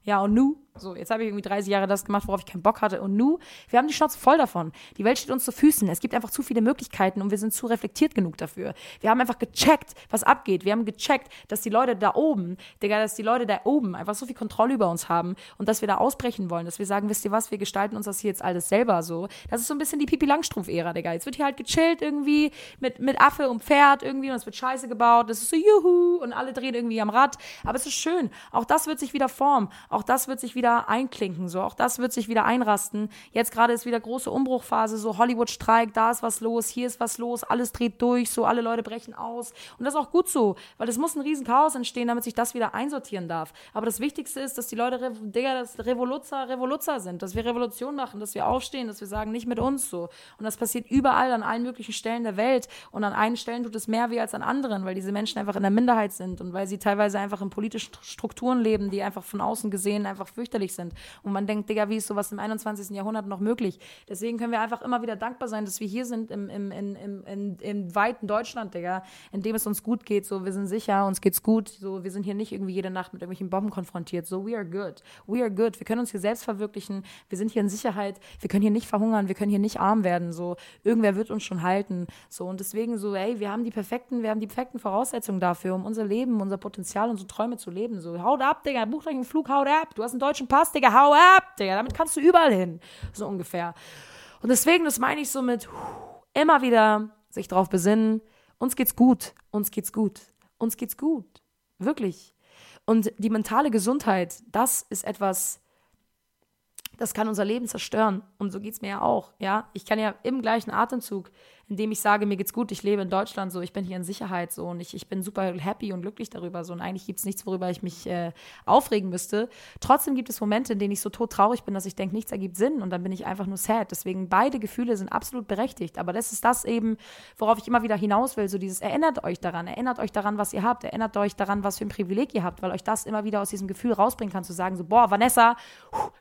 Ja, und nu? So, jetzt habe ich irgendwie 30 Jahre das gemacht, worauf ich keinen Bock hatte. Und nu, wir haben die Schnauze voll davon. Die Welt steht uns zu Füßen. Es gibt einfach zu viele Möglichkeiten und wir sind zu reflektiert genug dafür. Wir haben einfach gecheckt, was abgeht. Wir haben gecheckt, dass die Leute da oben, Digga, dass die Leute da oben einfach so viel Kontrolle über uns haben und dass wir da ausbrechen wollen, dass wir sagen, wisst ihr was, wir gestalten uns das hier jetzt alles selber so. Das ist so ein bisschen die Pipi Langstrumpf-Ära, Digga. Jetzt wird hier halt gechillt irgendwie mit, mit Affe und Pferd irgendwie und es wird Scheiße gebaut. Das ist so juhu und alle drehen irgendwie am Rad. Aber es ist schön. Auch das wird sich wieder formen. Auch das wird sich wieder einklinken. So, auch das wird sich wieder einrasten. Jetzt gerade ist wieder große Umbruchphase, so Hollywood streikt, da ist was los, hier ist was los, alles dreht durch, so alle Leute brechen aus. Und das ist auch gut so, weil es muss ein riesen Chaos entstehen, damit sich das wieder einsortieren darf. Aber das Wichtigste ist, dass die Leute, Digga, das Revoluzzer, Revoluzzer sind, dass wir Revolution machen, dass wir aufstehen, dass wir sagen, nicht mit uns so. Und das passiert überall an allen möglichen Stellen der Welt. Und an einen Stellen tut es mehr weh als an anderen, weil diese Menschen einfach in der Minderheit sind und weil sie teilweise einfach in politischen Strukturen leben, die einfach von außen gesehen einfach fürchterlich sind. Und man denkt, Digga, wie ist sowas im 21. Jahrhundert noch möglich? Deswegen können wir einfach immer wieder dankbar sein, dass wir hier sind im, im, im, im, im, im weiten Deutschland, Digga, in dem es uns gut geht. So, wir sind sicher, uns geht's gut. So, wir sind hier nicht irgendwie jede Nacht mit irgendwelchen Bomben konfrontiert. So, we are good. We are good. Wir können uns hier selbst verwirklichen. Wir sind hier in Sicherheit. Wir können hier nicht verhungern. Wir können hier nicht arm werden. So, irgendwer wird uns schon halten. So, und deswegen so, ey, wir haben die perfekten, wir haben die perfekten Voraussetzungen dafür, um unser Leben, unser Potenzial, unsere Träume zu leben. So, haut ab, Digga, buch euch einen Flug, haut ab. Du hast einen deutschen Pass, Digga, hau ab, Digga. Damit kannst du überall hin. So ungefähr. Und deswegen, das meine ich so mit immer wieder sich darauf besinnen, uns geht's gut, uns geht's gut, uns geht's gut. Wirklich. Und die mentale Gesundheit, das ist etwas, das kann unser Leben zerstören. Und so geht es mir ja auch. Ja, ich kann ja im gleichen Atemzug indem ich sage, mir geht's gut, ich lebe in Deutschland so, ich bin hier in Sicherheit so und ich, ich bin super happy und glücklich darüber so und eigentlich gibt es nichts, worüber ich mich äh, aufregen müsste. Trotzdem gibt es Momente, in denen ich so tot traurig bin, dass ich denke, nichts ergibt Sinn und dann bin ich einfach nur sad. Deswegen beide Gefühle sind absolut berechtigt, aber das ist das eben, worauf ich immer wieder hinaus will, so dieses erinnert euch daran, erinnert euch daran, was ihr habt, erinnert euch daran, was für ein Privileg ihr habt, weil euch das immer wieder aus diesem Gefühl rausbringen kann, zu sagen so, boah, Vanessa,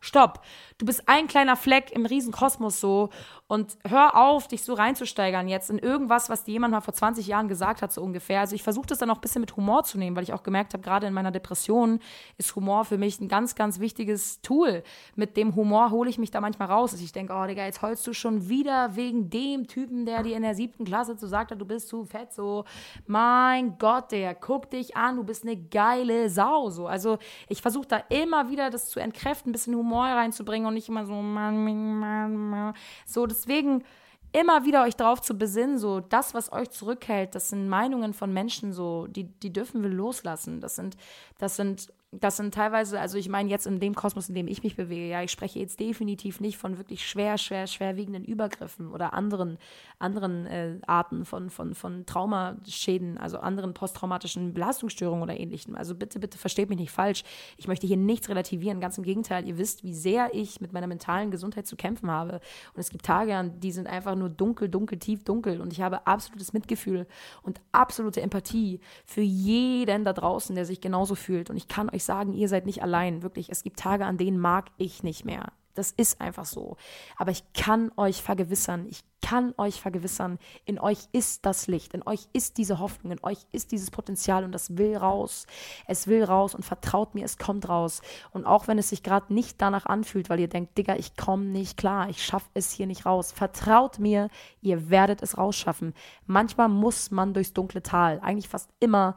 stopp, du bist ein kleiner Fleck im Riesenkosmos so und hör auf, dich so reinzusteigern jetzt in irgendwas, was dir jemand mal vor 20 Jahren gesagt hat, so ungefähr. Also ich versuche das dann auch ein bisschen mit Humor zu nehmen, weil ich auch gemerkt habe, gerade in meiner Depression ist Humor für mich ein ganz, ganz wichtiges Tool. Mit dem Humor hole ich mich da manchmal raus. Also ich denke, oh Digga, jetzt heulst du schon wieder wegen dem Typen, der dir in der siebten Klasse so sagt hat, du bist zu fett, so. Mein Gott, der guck dich an, du bist eine geile Sau, so. Also ich versuche da immer wieder das zu entkräften, ein bisschen Humor reinzubringen und nicht immer so, man, man, man. so, deswegen immer wieder euch darauf zu besinnen, so das, was euch zurückhält, das sind Meinungen von Menschen, so die, die dürfen wir loslassen. Das sind, das sind das sind teilweise, also ich meine jetzt in dem Kosmos, in dem ich mich bewege, ja, ich spreche jetzt definitiv nicht von wirklich schwer, schwer, schwerwiegenden Übergriffen oder anderen, anderen äh, Arten von, von, von Traumaschäden, also anderen posttraumatischen Belastungsstörungen oder ähnlichem. Also bitte, bitte versteht mich nicht falsch. Ich möchte hier nichts relativieren, ganz im Gegenteil. Ihr wisst, wie sehr ich mit meiner mentalen Gesundheit zu kämpfen habe. Und es gibt Tage, die sind einfach nur dunkel, dunkel, tief dunkel. Und ich habe absolutes Mitgefühl und absolute Empathie für jeden da draußen, der sich genauso fühlt. Und ich kann euch sagen, ihr seid nicht allein. Wirklich, es gibt Tage, an denen mag ich nicht mehr. Das ist einfach so. Aber ich kann euch vergewissern, ich kann euch vergewissern, in euch ist das Licht, in euch ist diese Hoffnung, in euch ist dieses Potenzial und das will raus. Es will raus und vertraut mir, es kommt raus. Und auch wenn es sich gerade nicht danach anfühlt, weil ihr denkt, Digga, ich komme nicht klar, ich schaffe es hier nicht raus. Vertraut mir, ihr werdet es rausschaffen. Manchmal muss man durchs dunkle Tal, eigentlich fast immer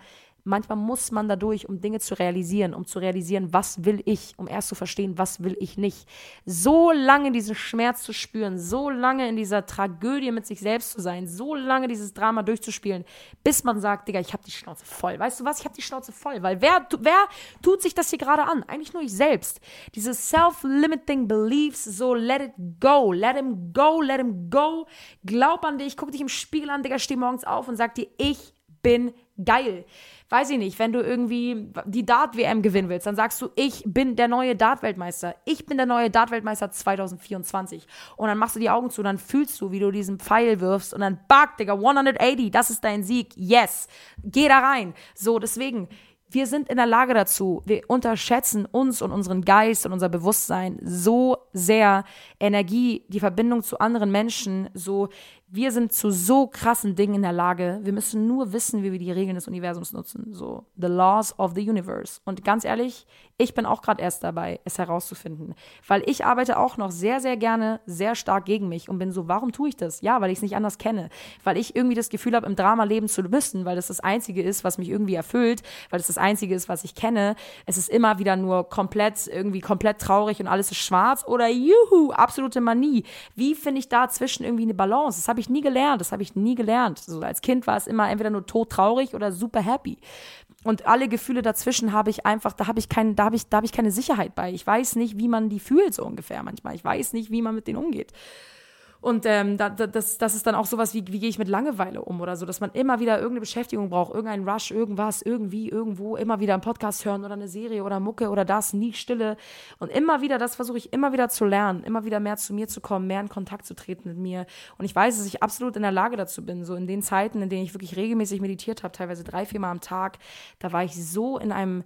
Manchmal muss man dadurch, um Dinge zu realisieren, um zu realisieren, was will ich, um erst zu verstehen, was will ich nicht. So lange diesen Schmerz zu spüren, so lange in dieser Tragödie mit sich selbst zu sein, so lange dieses Drama durchzuspielen, bis man sagt, Digga, ich habe die Schnauze voll. Weißt du was? Ich habe die Schnauze voll, weil wer, wer tut sich das hier gerade an? Eigentlich nur ich selbst. Diese self-limiting beliefs, so let it go, let him go, let him go. Glaub an dich, guck dich im Spiegel an, Digga, steh morgens auf und sag dir, ich bin geil weiß ich nicht, wenn du irgendwie die Dart-WM gewinnen willst, dann sagst du, ich bin der neue Dart-Weltmeister. Ich bin der neue Dart-Weltmeister 2024. Und dann machst du die Augen zu, dann fühlst du, wie du diesen Pfeil wirfst und dann, back, Digga, 180, das ist dein Sieg. Yes. Geh da rein. So, deswegen, wir sind in der Lage dazu. Wir unterschätzen uns und unseren Geist und unser Bewusstsein so sehr. Energie, die Verbindung zu anderen Menschen, so wir sind zu so krassen Dingen in der Lage. Wir müssen nur wissen, wie wir die Regeln des Universums nutzen. So, the laws of the universe. Und ganz ehrlich, ich bin auch gerade erst dabei, es herauszufinden. Weil ich arbeite auch noch sehr, sehr gerne sehr stark gegen mich und bin so, warum tue ich das? Ja, weil ich es nicht anders kenne. Weil ich irgendwie das Gefühl habe, im Drama leben zu müssen, weil das das Einzige ist, was mich irgendwie erfüllt, weil das das Einzige ist, was ich kenne. Es ist immer wieder nur komplett, irgendwie komplett traurig und alles ist schwarz oder juhu, absolute Manie. Wie finde ich da zwischen irgendwie eine Balance? Das habe habe ich nie gelernt. Das habe ich nie gelernt. So, als Kind war es immer entweder nur todtraurig oder super happy. Und alle Gefühle dazwischen habe ich einfach, da habe ich kein, da habe ich, da habe ich keine Sicherheit bei. Ich weiß nicht, wie man die fühlt, so ungefähr manchmal. Ich weiß nicht, wie man mit denen umgeht. Und ähm, da, das, das ist dann auch sowas wie, wie gehe ich mit Langeweile um oder so, dass man immer wieder irgendeine Beschäftigung braucht, irgendein Rush, irgendwas, irgendwie, irgendwo, immer wieder einen Podcast hören oder eine Serie oder Mucke oder das, nie Stille. Und immer wieder, das versuche ich immer wieder zu lernen, immer wieder mehr zu mir zu kommen, mehr in Kontakt zu treten mit mir. Und ich weiß, dass ich absolut in der Lage dazu bin, so in den Zeiten, in denen ich wirklich regelmäßig meditiert habe, teilweise drei, vier Mal am Tag, da war ich so in einem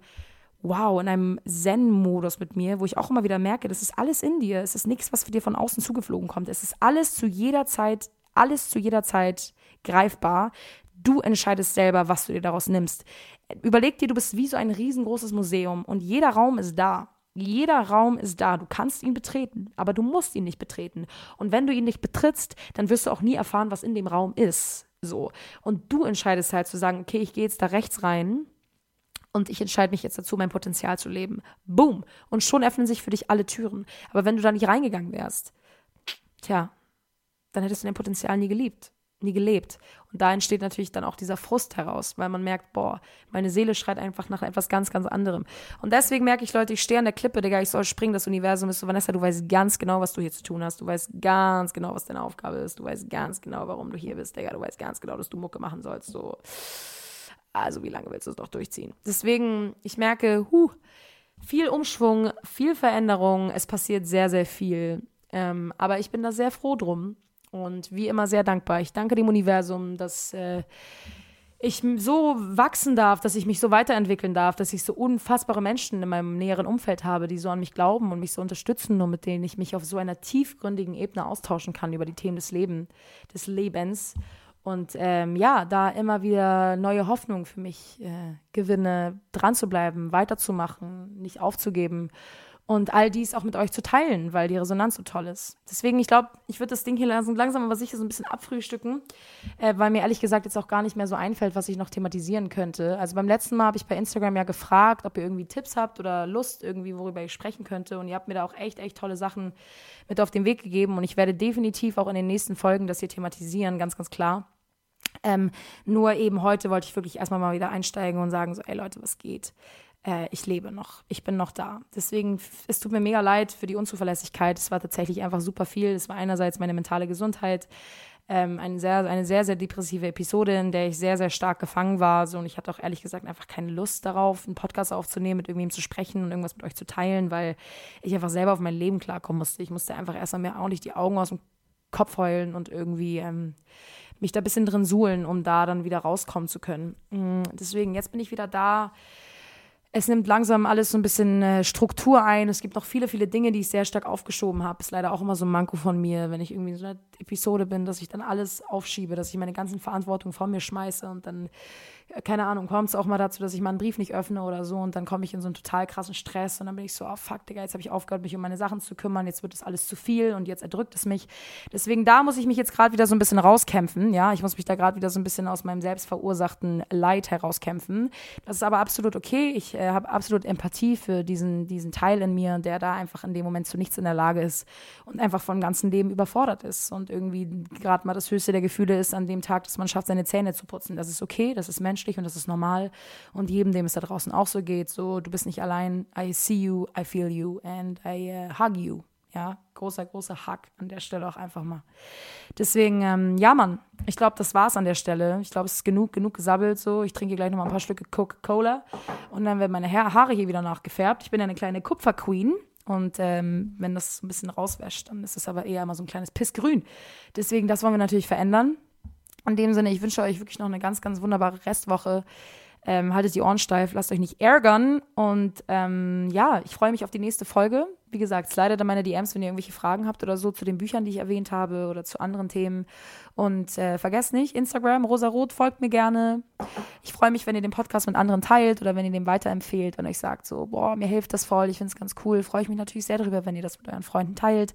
wow, in einem Zen-Modus mit mir, wo ich auch immer wieder merke, das ist alles in dir. Es ist nichts, was für dir von außen zugeflogen kommt. Es ist alles zu jeder Zeit, alles zu jeder Zeit greifbar. Du entscheidest selber, was du dir daraus nimmst. Überleg dir, du bist wie so ein riesengroßes Museum und jeder Raum ist da. Jeder Raum ist da. Du kannst ihn betreten, aber du musst ihn nicht betreten. Und wenn du ihn nicht betrittst, dann wirst du auch nie erfahren, was in dem Raum ist. So. Und du entscheidest halt zu sagen, okay, ich gehe jetzt da rechts rein und ich entscheide mich jetzt dazu, mein Potenzial zu leben. Boom. Und schon öffnen sich für dich alle Türen. Aber wenn du da nicht reingegangen wärst, tja, dann hättest du dein Potenzial nie geliebt, nie gelebt. Und da entsteht natürlich dann auch dieser Frust heraus, weil man merkt, boah, meine Seele schreit einfach nach etwas ganz, ganz anderem. Und deswegen merke ich, Leute, ich stehe an der Klippe, Digga, ich soll springen, das Universum ist so, Vanessa, du weißt ganz genau, was du hier zu tun hast. Du weißt ganz genau, was deine Aufgabe ist. Du weißt ganz genau, warum du hier bist, Digga. Du weißt ganz genau, dass du Mucke machen sollst. So also wie lange willst du es noch durchziehen? Deswegen, ich merke, huh, viel Umschwung, viel Veränderung, es passiert sehr, sehr viel. Ähm, aber ich bin da sehr froh drum und wie immer sehr dankbar. Ich danke dem Universum, dass äh, ich so wachsen darf, dass ich mich so weiterentwickeln darf, dass ich so unfassbare Menschen in meinem näheren Umfeld habe, die so an mich glauben und mich so unterstützen und mit denen ich mich auf so einer tiefgründigen Ebene austauschen kann über die Themen des Lebens, des Lebens. Und ähm, ja, da immer wieder neue Hoffnung für mich äh, gewinne, dran zu bleiben, weiterzumachen, nicht aufzugeben und all dies auch mit euch zu teilen, weil die Resonanz so toll ist. Deswegen, ich glaube, ich würde das Ding hier langsam, langsam aber sicher so ein bisschen abfrühstücken, äh, weil mir ehrlich gesagt jetzt auch gar nicht mehr so einfällt, was ich noch thematisieren könnte. Also beim letzten Mal habe ich bei Instagram ja gefragt, ob ihr irgendwie Tipps habt oder Lust irgendwie, worüber ich sprechen könnte. Und ihr habt mir da auch echt, echt tolle Sachen mit auf den Weg gegeben. Und ich werde definitiv auch in den nächsten Folgen das hier thematisieren, ganz, ganz klar. Ähm, nur eben heute wollte ich wirklich erstmal mal wieder einsteigen und sagen, so, ey Leute, was geht? Äh, ich lebe noch, ich bin noch da. Deswegen, es tut mir mega leid für die Unzuverlässigkeit. Es war tatsächlich einfach super viel. Es war einerseits meine mentale Gesundheit, ähm, eine, sehr, eine sehr, sehr depressive Episode, in der ich sehr, sehr stark gefangen war. So, und ich hatte auch ehrlich gesagt einfach keine Lust darauf, einen Podcast aufzunehmen, mit irgendjemandem zu sprechen und irgendwas mit euch zu teilen, weil ich einfach selber auf mein Leben klarkommen musste. Ich musste einfach erstmal mir auch nicht die Augen aus dem Kopf heulen und irgendwie ähm, mich da ein bisschen drin suhlen, um da dann wieder rauskommen zu können. Mm, deswegen, jetzt bin ich wieder da. Es nimmt langsam alles so ein bisschen äh, Struktur ein. Es gibt noch viele, viele Dinge, die ich sehr stark aufgeschoben habe. Ist leider auch immer so ein Manko von mir, wenn ich irgendwie in so einer Episode bin, dass ich dann alles aufschiebe, dass ich meine ganzen Verantwortung vor mir schmeiße und dann keine Ahnung, kommt es auch mal dazu, dass ich mal einen Brief nicht öffne oder so und dann komme ich in so einen total krassen Stress und dann bin ich so, oh fuck, Digga, jetzt habe ich aufgehört, mich um meine Sachen zu kümmern, jetzt wird das alles zu viel und jetzt erdrückt es mich. Deswegen, da muss ich mich jetzt gerade wieder so ein bisschen rauskämpfen, ja, ich muss mich da gerade wieder so ein bisschen aus meinem selbst verursachten Leid herauskämpfen. Das ist aber absolut okay, ich äh, habe absolut Empathie für diesen, diesen Teil in mir, der da einfach in dem Moment zu nichts in der Lage ist und einfach vom ganzen Leben überfordert ist und irgendwie gerade mal das höchste der Gefühle ist an dem Tag, dass man schafft, seine Zähne zu putzen. Das ist okay, das ist menschlich menschlich und das ist normal. Und jedem, dem es da draußen auch so geht, so, du bist nicht allein. I see you, I feel you and I uh, hug you. Ja, großer, großer Hug an der Stelle auch einfach mal. Deswegen, ähm, ja, Mann, ich glaube, das war's an der Stelle. Ich glaube, es ist genug, genug gesabbelt so. Ich trinke gleich noch mal ein paar Stücke Coca-Cola und dann werden meine Haare hier wieder nachgefärbt. Ich bin eine kleine Kupferqueen. Und ähm, wenn das ein bisschen rauswäscht, dann ist es aber eher immer so ein kleines Pissgrün. Deswegen, das wollen wir natürlich verändern. In dem Sinne, ich wünsche euch wirklich noch eine ganz, ganz wunderbare Restwoche. Ähm, haltet die Ohren steif, lasst euch nicht ärgern. Und ähm, ja, ich freue mich auf die nächste Folge. Wie gesagt, slidet an meine DMs, wenn ihr irgendwelche Fragen habt oder so zu den Büchern, die ich erwähnt habe oder zu anderen Themen. Und äh, vergesst nicht, Instagram, rosarot, folgt mir gerne. Ich freue mich, wenn ihr den Podcast mit anderen teilt oder wenn ihr den weiterempfehlt und euch sagt so, boah, mir hilft das voll, ich finde es ganz cool. Freue ich mich natürlich sehr darüber, wenn ihr das mit euren Freunden teilt.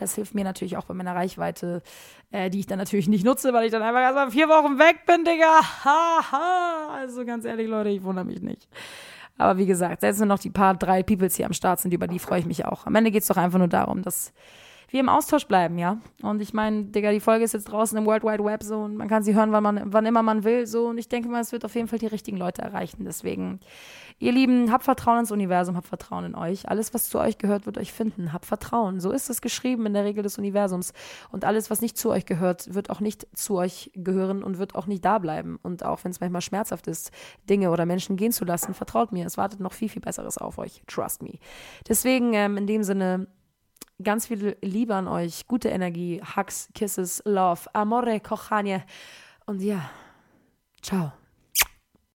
Das hilft mir natürlich auch bei meiner Reichweite, äh, die ich dann natürlich nicht nutze, weil ich dann einfach erstmal vier Wochen weg bin, Digga. Haha. Also ganz ehrlich, Leute, ich wundere mich nicht. Aber wie gesagt, selbst wenn noch die paar drei Peoples hier am Start sind, über die freue ich mich auch. Am Ende geht es doch einfach nur darum, dass wir im Austausch bleiben, ja. Und ich meine, Digga, die Folge ist jetzt draußen im World Wide Web so und man kann sie hören, wann, man, wann immer man will. So und ich denke mal, es wird auf jeden Fall die richtigen Leute erreichen. Deswegen, ihr Lieben, habt Vertrauen ins Universum, habt Vertrauen in euch. Alles, was zu euch gehört, wird euch finden. Habt Vertrauen. So ist es geschrieben in der Regel des Universums. Und alles, was nicht zu euch gehört, wird auch nicht zu euch gehören und wird auch nicht da bleiben. Und auch wenn es manchmal schmerzhaft ist, Dinge oder Menschen gehen zu lassen, vertraut mir, es wartet noch viel, viel Besseres auf euch. Trust me. Deswegen, ähm, in dem Sinne, Ganz viel Liebe an euch, gute Energie, Hugs, Kisses, Love, Amore, Kochanie. Und ja, ciao.